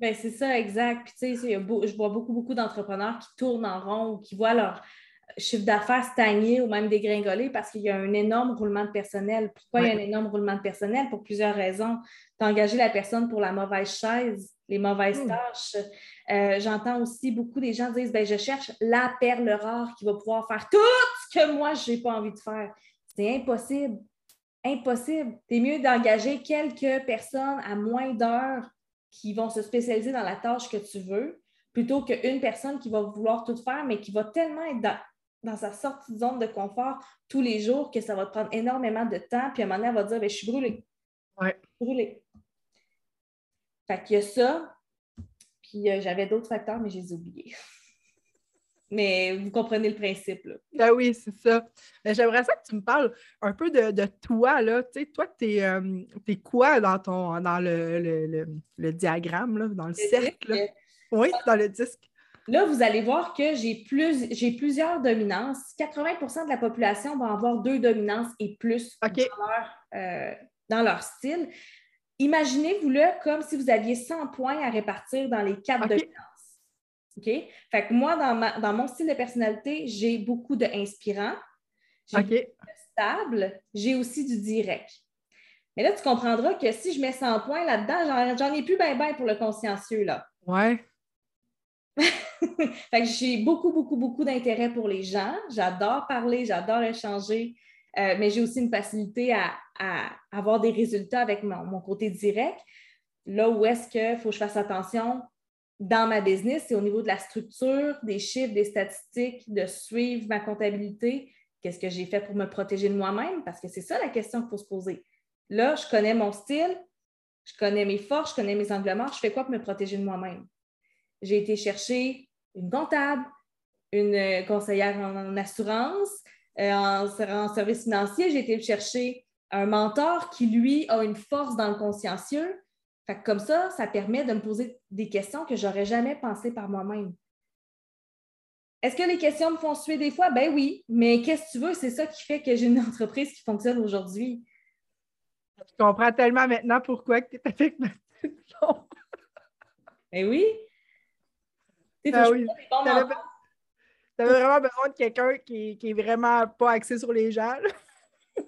Ben, c'est ça, exact. Puis, tu sais, je vois beaucoup, beaucoup d'entrepreneurs qui tournent en rond ou qui voient leur chiffre d'affaires stagner ou même dégringoler parce qu'il y a un énorme roulement de personnel. Pourquoi il y a un énorme roulement de personnel? Pour plusieurs raisons. Engagé la personne pour la mauvaise chaise, les mauvaises hmm. tâches. Euh, j'entends aussi beaucoup des gens dire ben, Je cherche la perle rare qui va pouvoir faire tout ce que moi, je n'ai pas envie de faire. C'est impossible. Impossible. C'est mieux d'engager quelques personnes à moins d'heures qui vont se spécialiser dans la tâche que tu veux, plutôt qu'une personne qui va vouloir tout faire, mais qui va tellement être dans, sa sortie de zone de confort tous les jours que ça va te prendre énormément de temps, puis à un moment donné, elle va dire ben, Je suis brûlée. Ouais. Brûlée. Fait qu'il y a ça, puis euh, j'avais d'autres facteurs, mais je les ai oubliés. Mais vous comprenez le principe. Là. Ben oui, c'est ça. J'aimerais ça que tu me parles un peu de, toi. Là. Tu sais, toi, tu es, euh, quoi dans, ton, dans le, diagramme, là, dans le, cercle? Oui, dans le disque. Là, vous allez voir que j'ai plus, plusieurs dominances. 80% de la population va avoir deux dominances et plus euh, dans, leur, style. Imaginez-vous-le comme si vous aviez 100 points à répartir dans les quatre dominances. OK? Fait que moi, dans, mon style de personnalité, j'ai beaucoup de inspirant, j'ai de stable, j'ai aussi du direct. Mais là, tu comprendras que si je mets 100 points là-dedans, j'en ai plus bien ben pour le consciencieux, là. Ouais. (laughs) fait que j'ai beaucoup, beaucoup, beaucoup d'intérêt pour les gens. J'adore parler, j'adore échanger, euh, mais j'ai aussi une facilité à, avoir des résultats avec mon, mon côté direct. Là où est-ce qu'il faut que je fasse attention, dans ma business, c'est au niveau de la structure, des chiffres, des statistiques, de suivre ma comptabilité. Qu'est-ce que j'ai fait pour me protéger de moi-même? Parce que c'est ça la question qu'il faut se poser. Là, je connais mon style, je connais mes forces, je connais mes angles morts. Je fais quoi pour me protéger de moi-même? J'ai été chercher une comptable, une euh, conseillère en, assurance, euh, en, en, service financier. J'ai été chercher un mentor qui, lui, a une force dans le consciencieux comme ça, ça permet de me poser des questions que je n'aurais jamais pensé par moi-même. Est-ce que les questions me font suer des fois? Ben oui, mais qu'est-ce que tu veux? C'est ça qui fait que j'ai une (laughs) entreprise qui fonctionne aujourd'hui. Je comprends tellement maintenant pourquoi tu es avec ma Ben oui. Ah oui. Tu avais, vraiment besoin de quelqu'un qui, qui est vraiment pas axé sur les gens.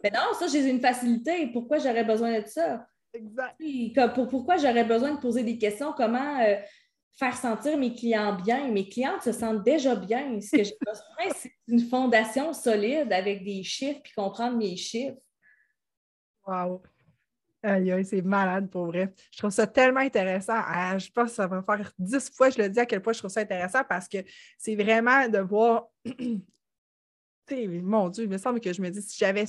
Mais ben non, ça, j'ai une facilité. Pourquoi j'aurais besoin de ça? Exact. pour, pourquoi j'aurais besoin de poser des questions? Comment euh, faire sentir mes clients bien? Mes clientes se sentent déjà bien. Ce que j'ai besoin, (laughs) c'est une fondation solide avec des chiffres puis comprendre mes chiffres. Wow! Aïe, c'est malade pour vrai. Je trouve ça tellement intéressant. Ah, je pense que ça va faire dix fois, je le dis à quel point je trouve ça intéressant parce que c'est vraiment de voir. (clears throat) mon Dieu, il me semble que je me dis si j'avais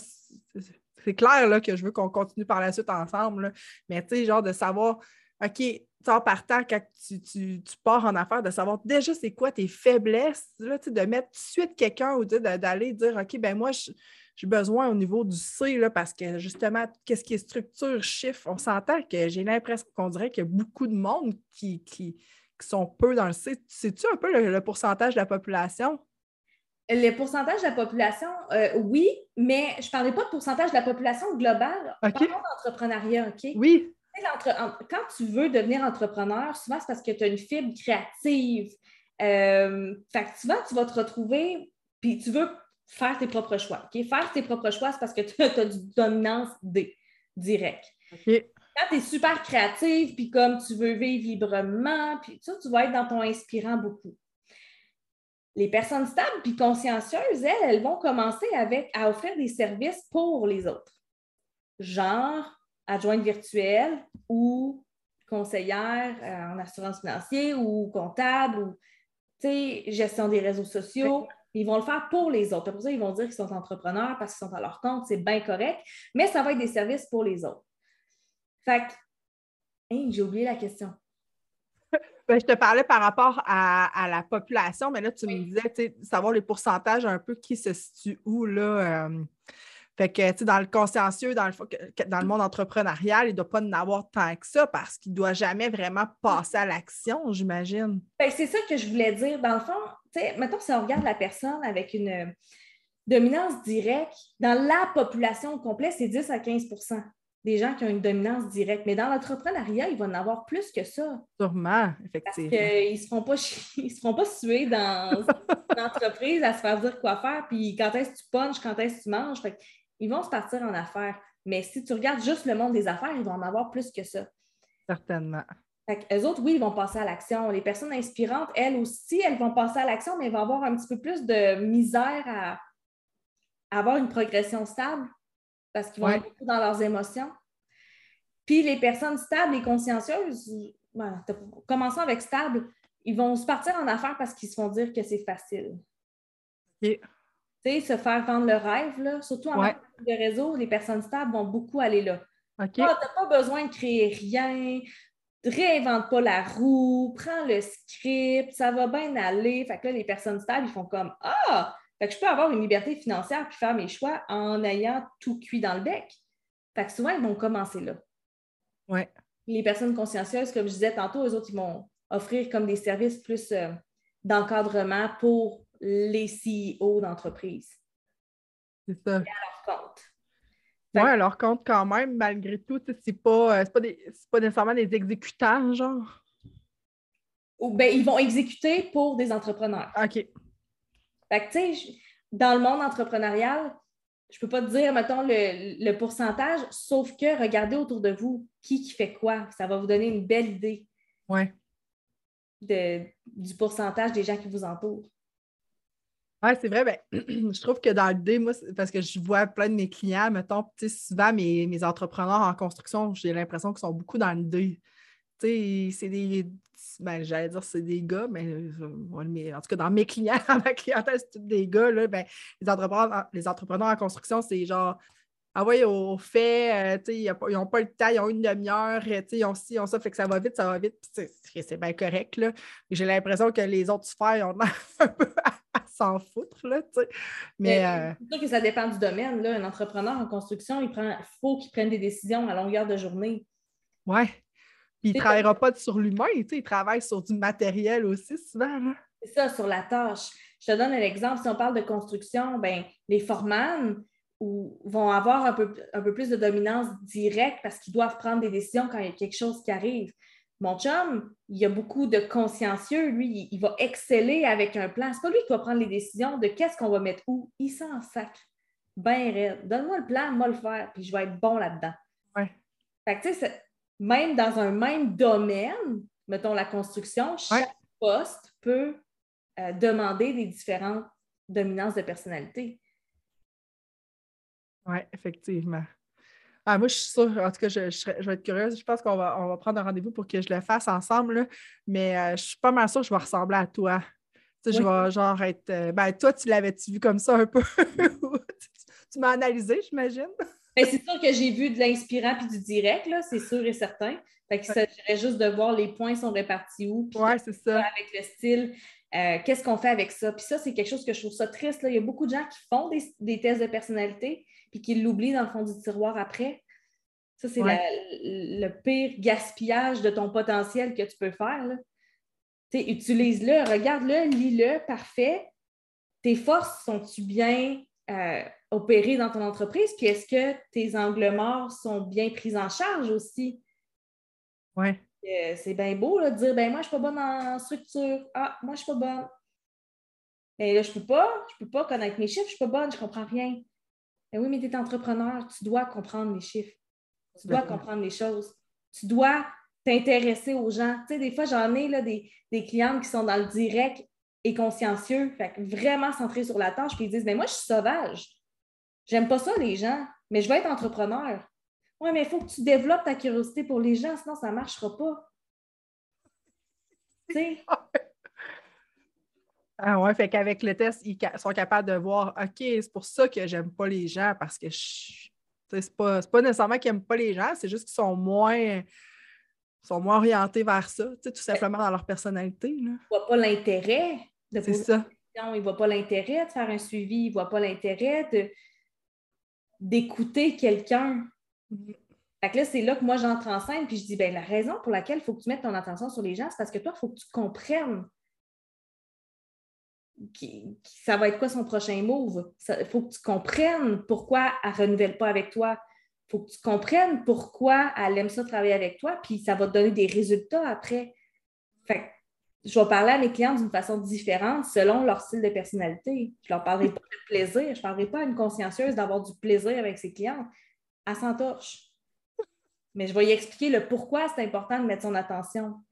c'est clair là, que je veux qu'on continue par la suite ensemble. Mais tu sais, genre de savoir, OK, en partant, quand tu, tu, pars en affaires, de savoir déjà c'est quoi tes faiblesses, là, de mettre tout de suite quelqu'un ou d'aller dire OK, ben moi, j'ai besoin au niveau du C, là, parce que justement, qu'est-ce qui est structure, chiffre, on s'entend que j'ai l'impression qu'on dirait qu'il y a beaucoup de monde qui, qui, sont peu dans le C. Sais-tu un peu le pourcentage de la population? Le pourcentage de la population, euh, oui, mais je ne parlais pas de pourcentage de la population globale. Okay. Parlons d'entrepreneuriat, OK? Oui. Quand tu veux devenir entrepreneur, souvent, c'est parce que tu as une fibre créative. Euh, fait que souvent, tu vas te retrouver, puis tu veux faire tes propres choix. OK? Faire tes propres choix, c'est parce que tu as, du dominance D, direct. Quand tu es super créative, puis comme tu veux vivre librement, puis ça, tu vas être dans ton inspirant beaucoup. Les personnes stables puis consciencieuses, elles, elles vont commencer avec, à offrir des services pour les autres. Genre adjointe virtuelle ou conseillère euh, en assurance financière ou comptable ou gestion des réseaux sociaux. Ils vont le faire pour les autres. Pour ça, ils vont dire qu'ils sont entrepreneurs parce qu'ils sont à leur compte, c'est bien correct, mais ça va être des services pour les autres. Fait que, j'ai oublié la question. Ben, je te parlais par rapport à, la population, mais là, tu me disais, savoir les pourcentages un peu qui se situe où, là. Euh, fait que, tu sais, dans le consciencieux, dans le, dans le monde entrepreneurial, il ne doit pas en avoir tant que ça parce qu'il ne doit jamais vraiment passer à l'action, j'imagine. Ben, c'est ça que je voulais dire. Dans le fond, tu sais, maintenant, si on regarde la personne avec une euh, dominance directe, dans la population complète, c'est 10 à 15 des gens qui ont une dominance directe. Mais dans l'entrepreneuriat, il va en avoir plus que ça. Sûrement, effectivement. Parce qu'ils ne se, feront pas (laughs) se feront pas suer dans (laughs) l'entreprise à se faire dire quoi faire, puis quand est-ce que tu punches, quand est-ce que tu manges ils vont se partir en affaires. Mais si tu regardes juste le monde des affaires, ils vont en avoir plus que ça. Certainement. Les autres, oui, ils vont passer à l'action. Les personnes inspirantes, elles aussi, elles vont passer à l'action, mais elles vont avoir un petit peu plus de misère à, avoir une progression stable parce qu'ils vont être beaucoup dans leurs émotions. Puis les personnes stables et consciencieuses, commençons avec stable, ils vont se partir en affaires parce qu'ils se font dire que c'est facile. OK se faire vendre le rêve, là, surtout en de réseau, les personnes stables vont beaucoup aller là. Ah, tu n'as pas besoin de créer rien, réinvente pas la roue, prends le script, ça va bien aller. Fait que là, les personnes stables, ils font comme Ah! Fait que je peux avoir une liberté financière puis faire mes choix en ayant tout cuit dans le bec. Fait que souvent, ils vont commencer là. Ouais. Les personnes consciencieuses, comme je disais tantôt, eux autres, ils vont offrir comme des services plus euh, d'encadrement pour les CEO d'entreprise. C'est ça. Et à leur compte. Oui, à leur compte quand même, malgré tout, c'est pas, euh, pas, pas nécessairement des exécutants, genre? Ou ben, ils vont exécuter pour des entrepreneurs. OK. Fait que, tu sais, dans le monde entrepreneurial, je peux pas te dire, mettons, le, le, pourcentage, sauf que regardez autour de vous qui, qui fait quoi. Ça va vous donner une belle idée. Ouais. De, du pourcentage des gens qui vous entourent. Oui, c'est vrai. Ben, (clears throat) je trouve que dans l'idée, moi, parce que je vois plein de mes clients, mettons, souvent mes, mes entrepreneurs en construction, j'ai l'impression qu'ils sont beaucoup dans l'idée. C'est des. Ben, j'allais dire c'est des gars, mais, en tout cas, dans mes clients, (laughs) dans ma clientèle, c'est tous des gars. Là, ben, les, entrepreneurs, les entrepreneurs en construction, c'est genre ah oui, au fait, euh, ils n'ont pas le temps, ils ont une demi-heure, ils ont ci, ils ont ça, fait que ça va vite, ça va vite, c'est bien correct. J'ai l'impression que les autres sphères ont (laughs) un peu s'en foutre, là. Mais, euh, C'est sûr que ça dépend du domaine, là. Un entrepreneur en construction, il prend, faut qu'il prenne des décisions à longueur de journée. Oui. Puis il ne travaillera pas sur l'humain, tu sais, il travaille sur du matériel aussi souvent. C'est ça, sur la tâche. Je te donne un exemple. Si on parle de construction, ben, les formanes vont avoir un peu, un peu plus de dominance directe parce qu'ils doivent prendre des décisions quand il y a quelque chose qui arrive. Mon chum, il a beaucoup de consciencieux. Lui, il, va exceller avec un plan. Ce n'est pas lui qui va prendre les décisions de qu'est-ce qu'on va mettre où. Il s'en sac. Ben raide. Donne-moi le plan, moi le faire, puis je vais être bon là-dedans. Ouais. Fait que, tu sais, même dans un même domaine, mettons la construction, chaque poste peut euh, demander des différentes dominances de personnalité. Oui, effectivement. Ah, moi, je suis sûre, en tout cas, je, vais être curieuse. Je pense qu'on va, on va prendre un rendez-vous pour que je le fasse ensemble, mais euh, je suis pas mal sûre que je vais ressembler à toi. Tu sais, je vais genre être. Euh, ben, toi, tu l'avais-tu vu comme ça un peu? (laughs) tu, m'as analysé, j'imagine? Ben, c'est sûr que j'ai vu de l'inspirant puis du direct, là, c'est sûr et certain. Fait s'agirait juste de voir les points sont répartis où. Oui, c'est ça. Avec le style, euh, qu'est-ce qu'on fait avec ça? Puis ça, c'est quelque chose que je trouve ça triste. Là. Il y a beaucoup de gens qui font des, des tests de personnalité, puis qui l'oublient dans le fond du tiroir après. Ça, c'est le pire gaspillage de ton potentiel que tu peux faire. Utilise-le, regarde-le, lis-le, parfait. Tes forces sont-tu bien euh, opérées dans ton entreprise? Puis est-ce que tes angles morts sont bien pris en charge aussi? Oui. Euh, c'est bien beau de dire ben moi, je ne suis pas bonne en structure. Ah, moi, je ne suis pas bonne. Mais là, je ne peux pas, je peux pas connaître mes chiffres, je ne suis pas bonne, je ne comprends rien. Ben oui, mais tu es entrepreneur, tu dois comprendre les chiffres. Tu dois comprendre les choses. Tu dois t'intéresser aux gens. Tu sais, des fois, j'en ai là, des, des clientes qui sont dans le direct et consciencieux, fait vraiment centré sur la tâche, puis ils disent, mais moi, je suis sauvage. J'aime pas ça, les gens, mais je veux être entrepreneur. Oui, mais il faut que tu développes ta curiosité pour les gens, sinon ça ne marchera pas. (laughs) Tu sais? Ah ouais, fait qu'avec le test, ils sont capables de voir, OK, c'est pour ça que j'aime pas les gens, parce que je... c'est pas, pas nécessairement qu'ils n'aiment pas les gens, c'est juste qu'ils sont moins sont moins orientés vers ça, tout simplement dans leur personnalité. Ils ne voient pas l'intérêt de poser ça. Ils ne voient pas l'intérêt de faire un suivi, ils ne voient pas l'intérêt de, d'écouter quelqu'un. Mm-hmm. là, c'est là que moi, j'entre en scène, puis je dis, ben la raison pour laquelle il faut que tu mettes ton attention sur les gens, c'est parce que toi, il faut que tu comprennes qui, ça va être quoi son prochain move. Il faut que tu comprennes pourquoi elle ne renouvelle pas avec toi. Il faut que tu comprennes pourquoi elle aime ça travailler avec toi, puis ça va te donner des résultats après. Fait je vais parler à mes clients d'une façon différente selon leur style de personnalité. Je ne leur parlerai pas de plaisir. Je ne parlerai pas à une consciencieuse d'avoir du plaisir avec ses clients. Elle s'entorche. Mais je vais y expliquer le pourquoi c'est important de mettre son attention.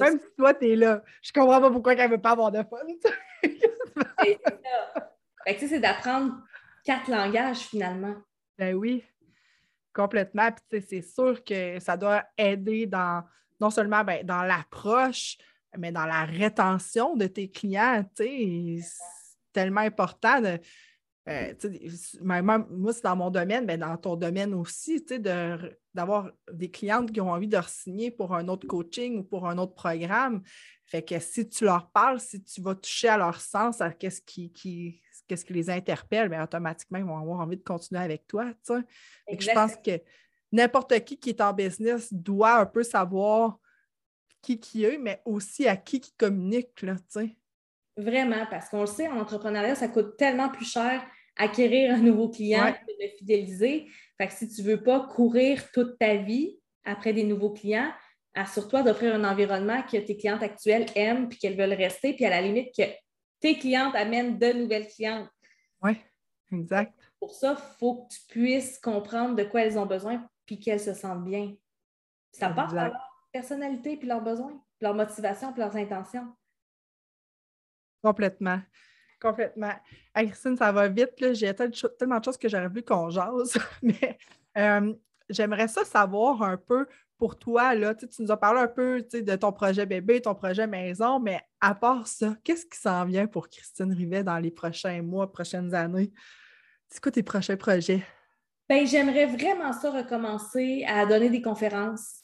Même si toi, tu es là, je comprends pas pourquoi elle ne veut pas avoir de fun. (laughs) c'est ça. c'est d'apprendre quatre langages finalement. Ben oui, complètement. Puis c'est sûr que ça doit aider dans non seulement ben, dans l'approche, mais dans la rétention de tes clients, c'est tellement important de. Euh, moi, c'est dans mon domaine, mais dans ton domaine aussi, d'avoir des clientes qui ont envie de signer pour un autre coaching ou pour un autre programme. Fait que si tu leur parles, si tu vas toucher à leur sens, à qu'est-ce qui, qui qu'est-ce qui les interpelle, bien, automatiquement, ils vont avoir envie de continuer avec toi. Je pense que n'importe qui qui est en business doit un peu savoir qui qui est, mais aussi à qui qui communique, là, Vraiment, parce qu'on le sait, en entrepreneuriat, ça coûte tellement plus cher acquérir un nouveau client que de fidéliser. Fait que si tu ne veux pas courir toute ta vie après des nouveaux clients, assure-toi d'offrir un environnement que tes clientes actuelles aiment puis qu'elles veulent rester, puis à la limite que tes clientes amènent de nouvelles clientes. Oui, exact. Pour ça, il faut que tu puisses comprendre de quoi elles ont besoin puis qu'elles se sentent bien. Ça passe par personnalité puis leurs besoins, leur motivation puis leurs intentions. Complètement. Complètement. Christine, ça va vite. J'ai tellement de choses que j'aurais voulu qu'on jase, (laughs) mais euh, j'aimerais ça savoir un peu pour toi. Là, tu nous as parlé un peu de ton projet bébé, ton projet maison, mais à part ça, qu'est-ce qui s'en vient pour Christine Rivet dans les prochains mois, prochaines années? C'est quoi tes prochains projets? Ben, j'aimerais vraiment ça recommencer à donner des conférences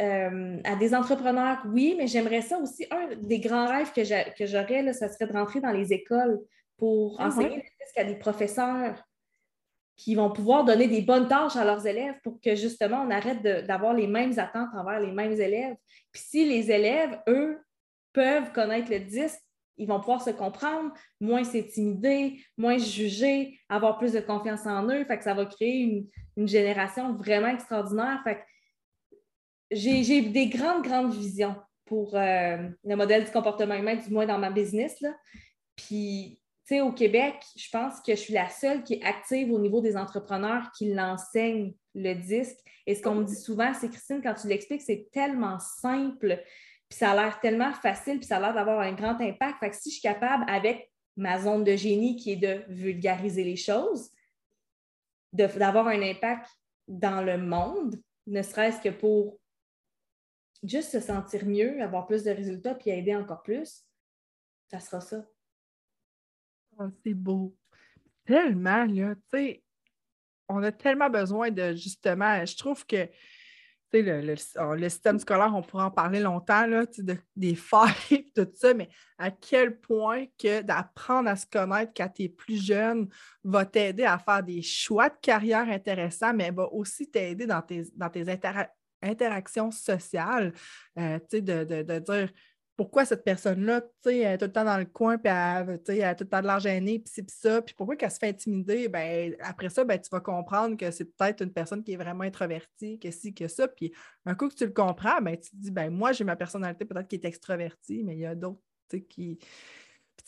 euh, à des entrepreneurs, oui, mais j'aimerais ça aussi. Un des grands rêves que j'aurais, ce serait de rentrer dans les écoles pour ah enseigner à des professeurs qui vont pouvoir donner des bonnes tâches à leurs élèves pour que justement on arrête d'avoir les mêmes attentes envers les mêmes élèves. Puis si les élèves, eux, peuvent connaître le disque, ils vont pouvoir se comprendre, moins s'intimider, moins se juger, avoir plus de confiance en eux. Fait que ça va créer une, génération vraiment extraordinaire. Fait j'ai des grandes, grandes visions pour euh, le modèle du comportement humain, du moins dans ma business. Là. Puis, tu sais, au Québec, je pense que je suis la seule qui est active au niveau des entrepreneurs qui l'enseignent, le disque. Et ce qu'on me dit souvent, c'est Christine, quand tu l'expliques, c'est tellement simple, puis ça a l'air tellement facile, puis ça a l'air d'avoir un grand impact. Fait que si je suis capable, avec ma zone de génie qui est de vulgariser les choses, d'avoir un impact dans le monde, ne serait-ce que pour juste se sentir mieux, avoir plus de résultats, puis aider encore plus, ça sera ça. Ah, c'est beau. Tellement, là, tu sais, on a tellement besoin de, justement, je trouve que, tu sais, le, oh, système scolaire, on pourrait en parler longtemps, là, de, des failles, (laughs) tout ça, mais à quel point que d'apprendre à se connaître quand tu es plus jeune va t'aider à faire des choix de carrière intéressants, mais va aussi t'aider dans tes, dans tes interaction sociale, euh, de, de, de, dire pourquoi cette personne-là, elle est tout le temps dans le coin, puis elle, a tout le temps de l'air gênée, puis c'est puis ça, puis pourquoi qu'elle se fait intimider, ben, après ça, ben, tu vas comprendre que c'est peut-être une personne qui est vraiment introvertie, que ci, que ça, puis un coup que tu le comprends, ben, tu te dis, ben, moi, j'ai ma personnalité peut-être qui est extrovertie, mais il y a d'autres, qui...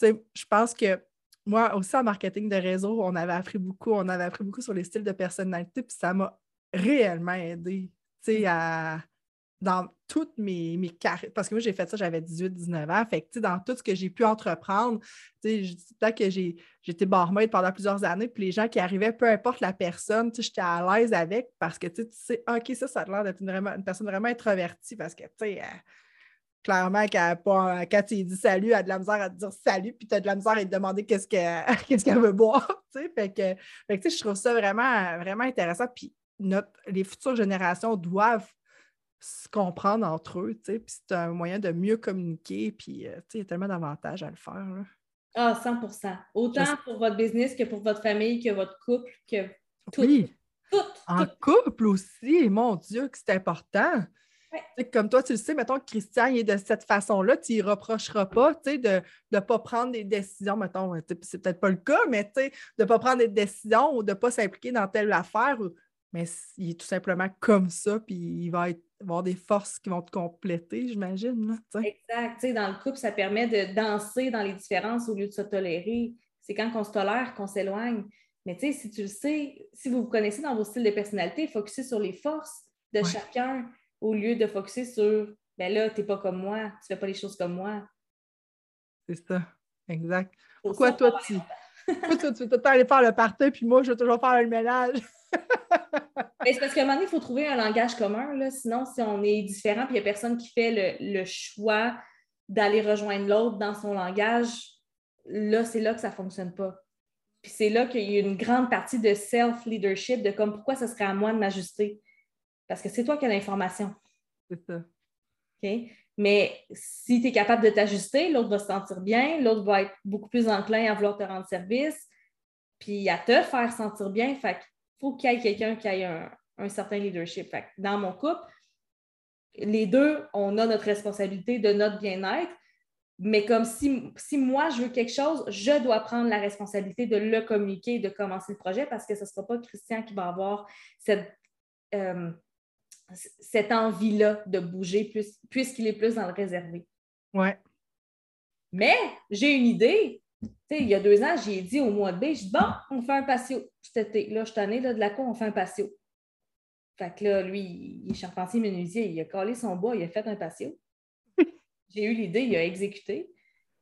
je pense que moi aussi en marketing de réseau, on avait appris beaucoup, on avait appris beaucoup sur les styles de personnalité, puis ça m'a réellement aidé dans toutes mes, carrières, parce que moi, j'ai fait ça, j'avais 18-19 ans. Fait que, dans tout ce que j'ai pu entreprendre, peut-être que j'ai, j'étais barmaid pendant plusieurs années, puis les gens qui arrivaient, peu importe la personne, j'étais à l'aise avec parce que tu sais, OK, ça, ça a l'air d'être une, personne vraiment introvertie parce que, tu sais, euh, clairement, quand tu dis salut, elle a de la misère à te dire salut, puis tu as de la misère à te demander (laughs) qu'est-ce qu'elle veut boire. (laughs) Fait que, fait que je trouve ça vraiment, vraiment intéressant. Puis notre, les futures générations doivent se comprendre entre eux, tu sais, puis c'est un moyen de mieux communiquer, puis, euh, tu sais, il y a tellement d'avantages à le faire, là. Ah, 100% Autant pour votre business que pour votre famille, que votre couple, que tout. Oui. Tout, en couple aussi, mon Dieu, que c'est important. Comme toi, tu le sais, mettons que Christian est de cette façon-là, tu ne reprocheras pas de ne pas prendre des décisions, mettons, c'est peut-être pas le cas, mais de ne pas prendre des décisions ou de ne pas s'impliquer dans telle affaire. Mais il est tout simplement comme ça, puis il va être avoir des forces qui vont te compléter, j'imagine. Exact. dans le couple, ça permet de danser dans les différences au lieu de se tolérer. C'est quand on se tolère qu'on s'éloigne. Mais si tu le sais, si vous vous connaissez dans vos styles de personnalité, focussez sur les forces de chacun au lieu de focuser sur ben là, tu n'es pas comme moi, tu ne fais pas les choses comme moi. C'est ça, exact. Pourquoi toi, tu... Toi, tu veux tout le temps aller faire le party, puis moi, je veux toujours faire le ménage? (laughs) c'est parce qu'à un moment donné, il faut trouver un langage commun. Là. Sinon, si on est différent puis il n'y a personne qui fait le, choix d'aller rejoindre l'autre dans son langage, là, c'est là que ça ne fonctionne pas. Puis c'est là qu'il y a une grande partie de self-leadership, de comme pourquoi ce serait à moi de m'ajuster? Parce que c'est toi qui as l'information. C'est ça. OK? Mais si tu es capable de t'ajuster, l'autre va se sentir bien, l'autre va être beaucoup plus enclin à vouloir te rendre service, puis à te faire sentir bien. Fait faut qu'il y ait quelqu'un qui ait un, certain leadership. dans mon couple, les deux, on a notre responsabilité de notre bien-être, mais comme si, si moi je veux quelque chose, je dois prendre la responsabilité de le communiquer, de commencer le projet parce que ce ne sera pas Christian qui va avoir cette, euh, cette envie-là de bouger puisqu'il est plus dans le réservé. Ouais. Mais j'ai une idée, il y a deux ans, j'ai dit au mois de mai, je dis, bon, on fait un patio cet été. Là, je suis année, là, de la cour, on fait un patio. Fait que là, lui, il est charpentier menuisier, il a collé son bois, il a fait un patio. (laughs) j'ai eu l'idée, il a exécuté.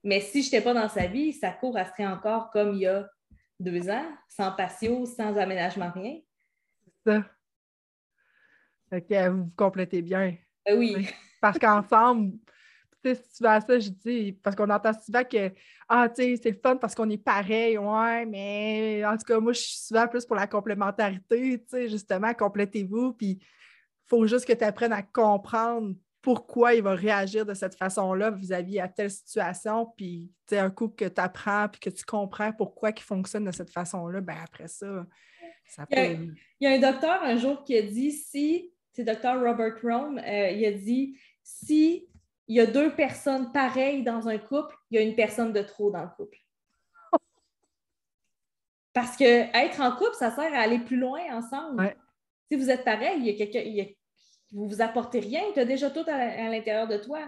Mais si je n'étais pas dans sa vie, sa cour, elle serait encore comme il y a deux ans, sans patio, sans aménagement, rien. C'est ça. Fait que vous vous complétez bien. Ben oui. Parce qu'ensemble, si tu vas à ça, je dis, parce qu'on entend souvent que, ah, tu sais, c'est le fun parce qu'on est pareil, ouais, mais en tout cas, moi, je suis souvent plus pour la complémentarité, tu sais, justement, complétez-vous, puis il faut juste que tu apprennes à comprendre pourquoi il va réagir de cette façon-là vis-à-vis à telle situation, puis, tu sais, un coup que tu apprends, puis que tu comprends pourquoi il fonctionne de cette façon-là, ben après ça, ça peut... Il y, a, un docteur un jour qui a dit, si, c'est docteur Robert Rome, euh, il a dit, si il y a deux personnes pareilles dans un couple, il y a une personne de trop dans le couple. Parce que être en couple, ça sert à aller plus loin ensemble. Si vous êtes pareil, il y a quelqu'un, vous vous apportez rien, tu as déjà tout à l'intérieur de toi.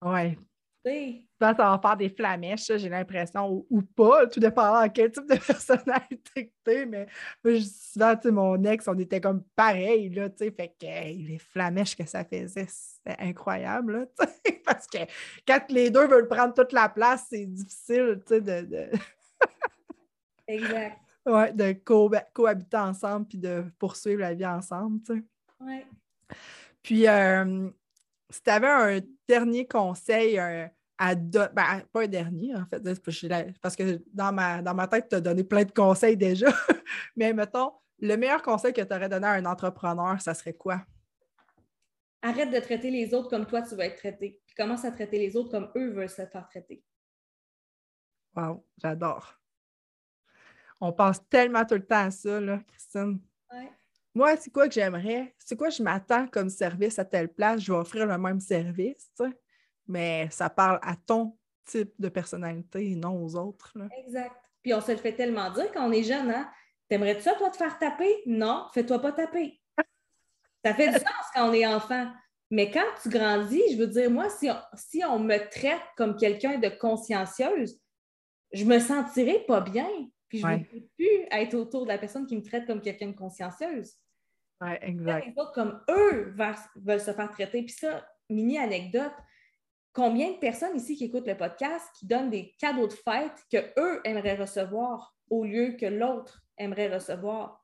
Oui, ça va faire des flamèches, j'ai l'impression, ou, pas, tout dépend de quel type de (laughs) personnalité tu mais souvent, mon ex, on était comme pareil, là, tu sais, fait que les flamèches que ça faisait, c'était incroyable, là, (laughs) parce que quand les deux veulent prendre toute la place, c'est difficile, tu sais, de... (laughs) exact. Ouais, de cohabiter ensemble puis de poursuivre la vie ensemble, tu sais. Ouais. Puis, euh, si tu avais un dernier conseil à donner, ben, pas un dernier en fait, parce que dans ma, dans ma tête, tu as donné plein de conseils déjà, (laughs) mais mettons, le meilleur conseil que tu aurais donné à un entrepreneur, ça serait quoi? Arrête de traiter les autres comme toi, tu vas être traité. Puis commence à traiter les autres comme eux veulent se faire traiter. Wow, j'adore. On pense tellement tout le temps à ça, là, Christine. Moi, c'est quoi que j'aimerais? C'est quoi je m'attends comme service à telle place? Je vais offrir le même service, mais ça parle à ton type de personnalité et non aux autres. Exact. Puis on se le fait tellement dire quand on est jeune, hein? T'aimerais-tu ça, toi, te faire taper? Non, fais-toi pas taper. ça fait du sens quand on est enfant. Mais quand tu grandis, je veux dire, moi, si on, si on me traite comme quelqu'un de consciencieuse, je me sentirais pas bien. Puis je ne veux plus être autour de la personne qui me traite comme quelqu'un de consciencieuse. Ouais, exact. Les autres, comme eux, veulent se faire traiter. Puis ça, mini anecdote, combien de personnes ici qui écoutent le podcast qui donnent des cadeaux de fête que eux aimeraient recevoir au lieu que l'autre aimerait recevoir?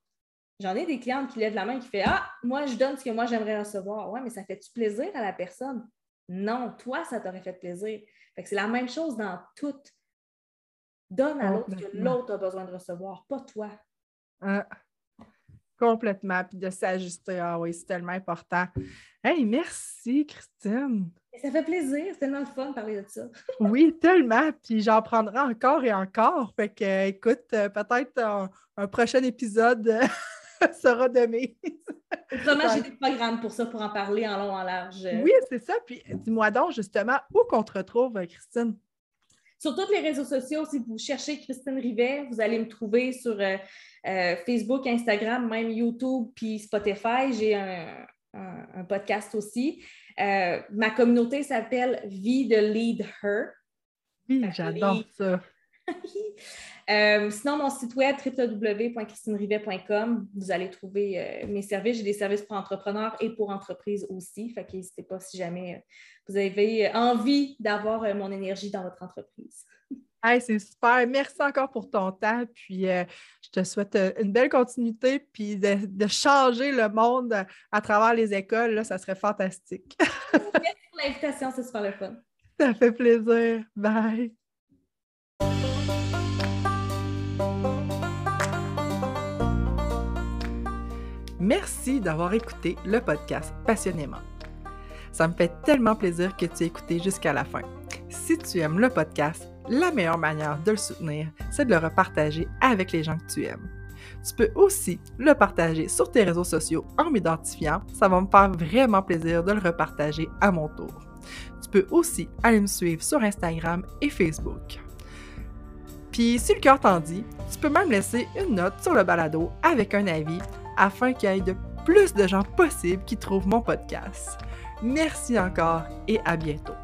J'en ai des clientes qui lèvent la main et qui font Ah, moi, je donne ce que moi j'aimerais recevoir. Ouais, mais ça fait-tu plaisir à la personne? Non, toi, ça t'aurait fait plaisir. c'est la même chose dans tout. Donne à l'autre ce que l'autre a besoin de recevoir, pas toi. Ah, complètement. Puis de s'ajuster. Ah oui, c'est tellement important. Hey, merci, Christine. Ça fait plaisir. C'est tellement le fun de parler de ça. (laughs) oui, tellement. Puis j'en prendrai encore et encore. Fait que, écoute, euh, peut-être un, prochain épisode (laughs) sera de mes. Vraiment, j'ai des programmes pour ça, pour en parler en long, en large. Oui, c'est ça. Puis dis-moi donc, justement, où qu'on te retrouve, Christine? Sur tous les réseaux sociaux, si vous cherchez Christine Rivet, vous allez me trouver sur euh, euh, Facebook, Instagram, même YouTube, puis Spotify. J'ai un, podcast aussi. Euh, ma communauté s'appelle Vie de Lead Her. J'adore ça. (laughs) Euh, sinon, mon site web www.christinerivet.com, vous allez trouver euh, mes services. J'ai des services pour entrepreneurs et pour entreprises aussi. Fait n'hésitez pas si jamais euh, vous avez envie d'avoir mon énergie dans votre entreprise. (laughs) c'est super. Merci encore pour ton temps. Puis je te souhaite une belle continuité. Puis de, changer le monde à travers les écoles, là, ça serait fantastique. (laughs) Merci pour l'invitation, c'est super le fun. Ça fait plaisir. Bye. Merci d'avoir écouté le podcast passionnément. Ça me fait tellement plaisir que tu aies écouté jusqu'à la fin. Si tu aimes le podcast, la meilleure manière de le soutenir, c'est de le repartager avec les gens que tu aimes. Tu peux aussi le partager sur tes réseaux sociaux en m'identifiant. Ça va me faire vraiment plaisir de le repartager à mon tour. Tu peux aussi aller me suivre sur Instagram et Facebook. Puis si le cœur t'en dit, tu peux même laisser une note sur le balado avec un avis afin qu'il y ait de plus de gens possible qui trouvent mon podcast. Merci encore et à bientôt.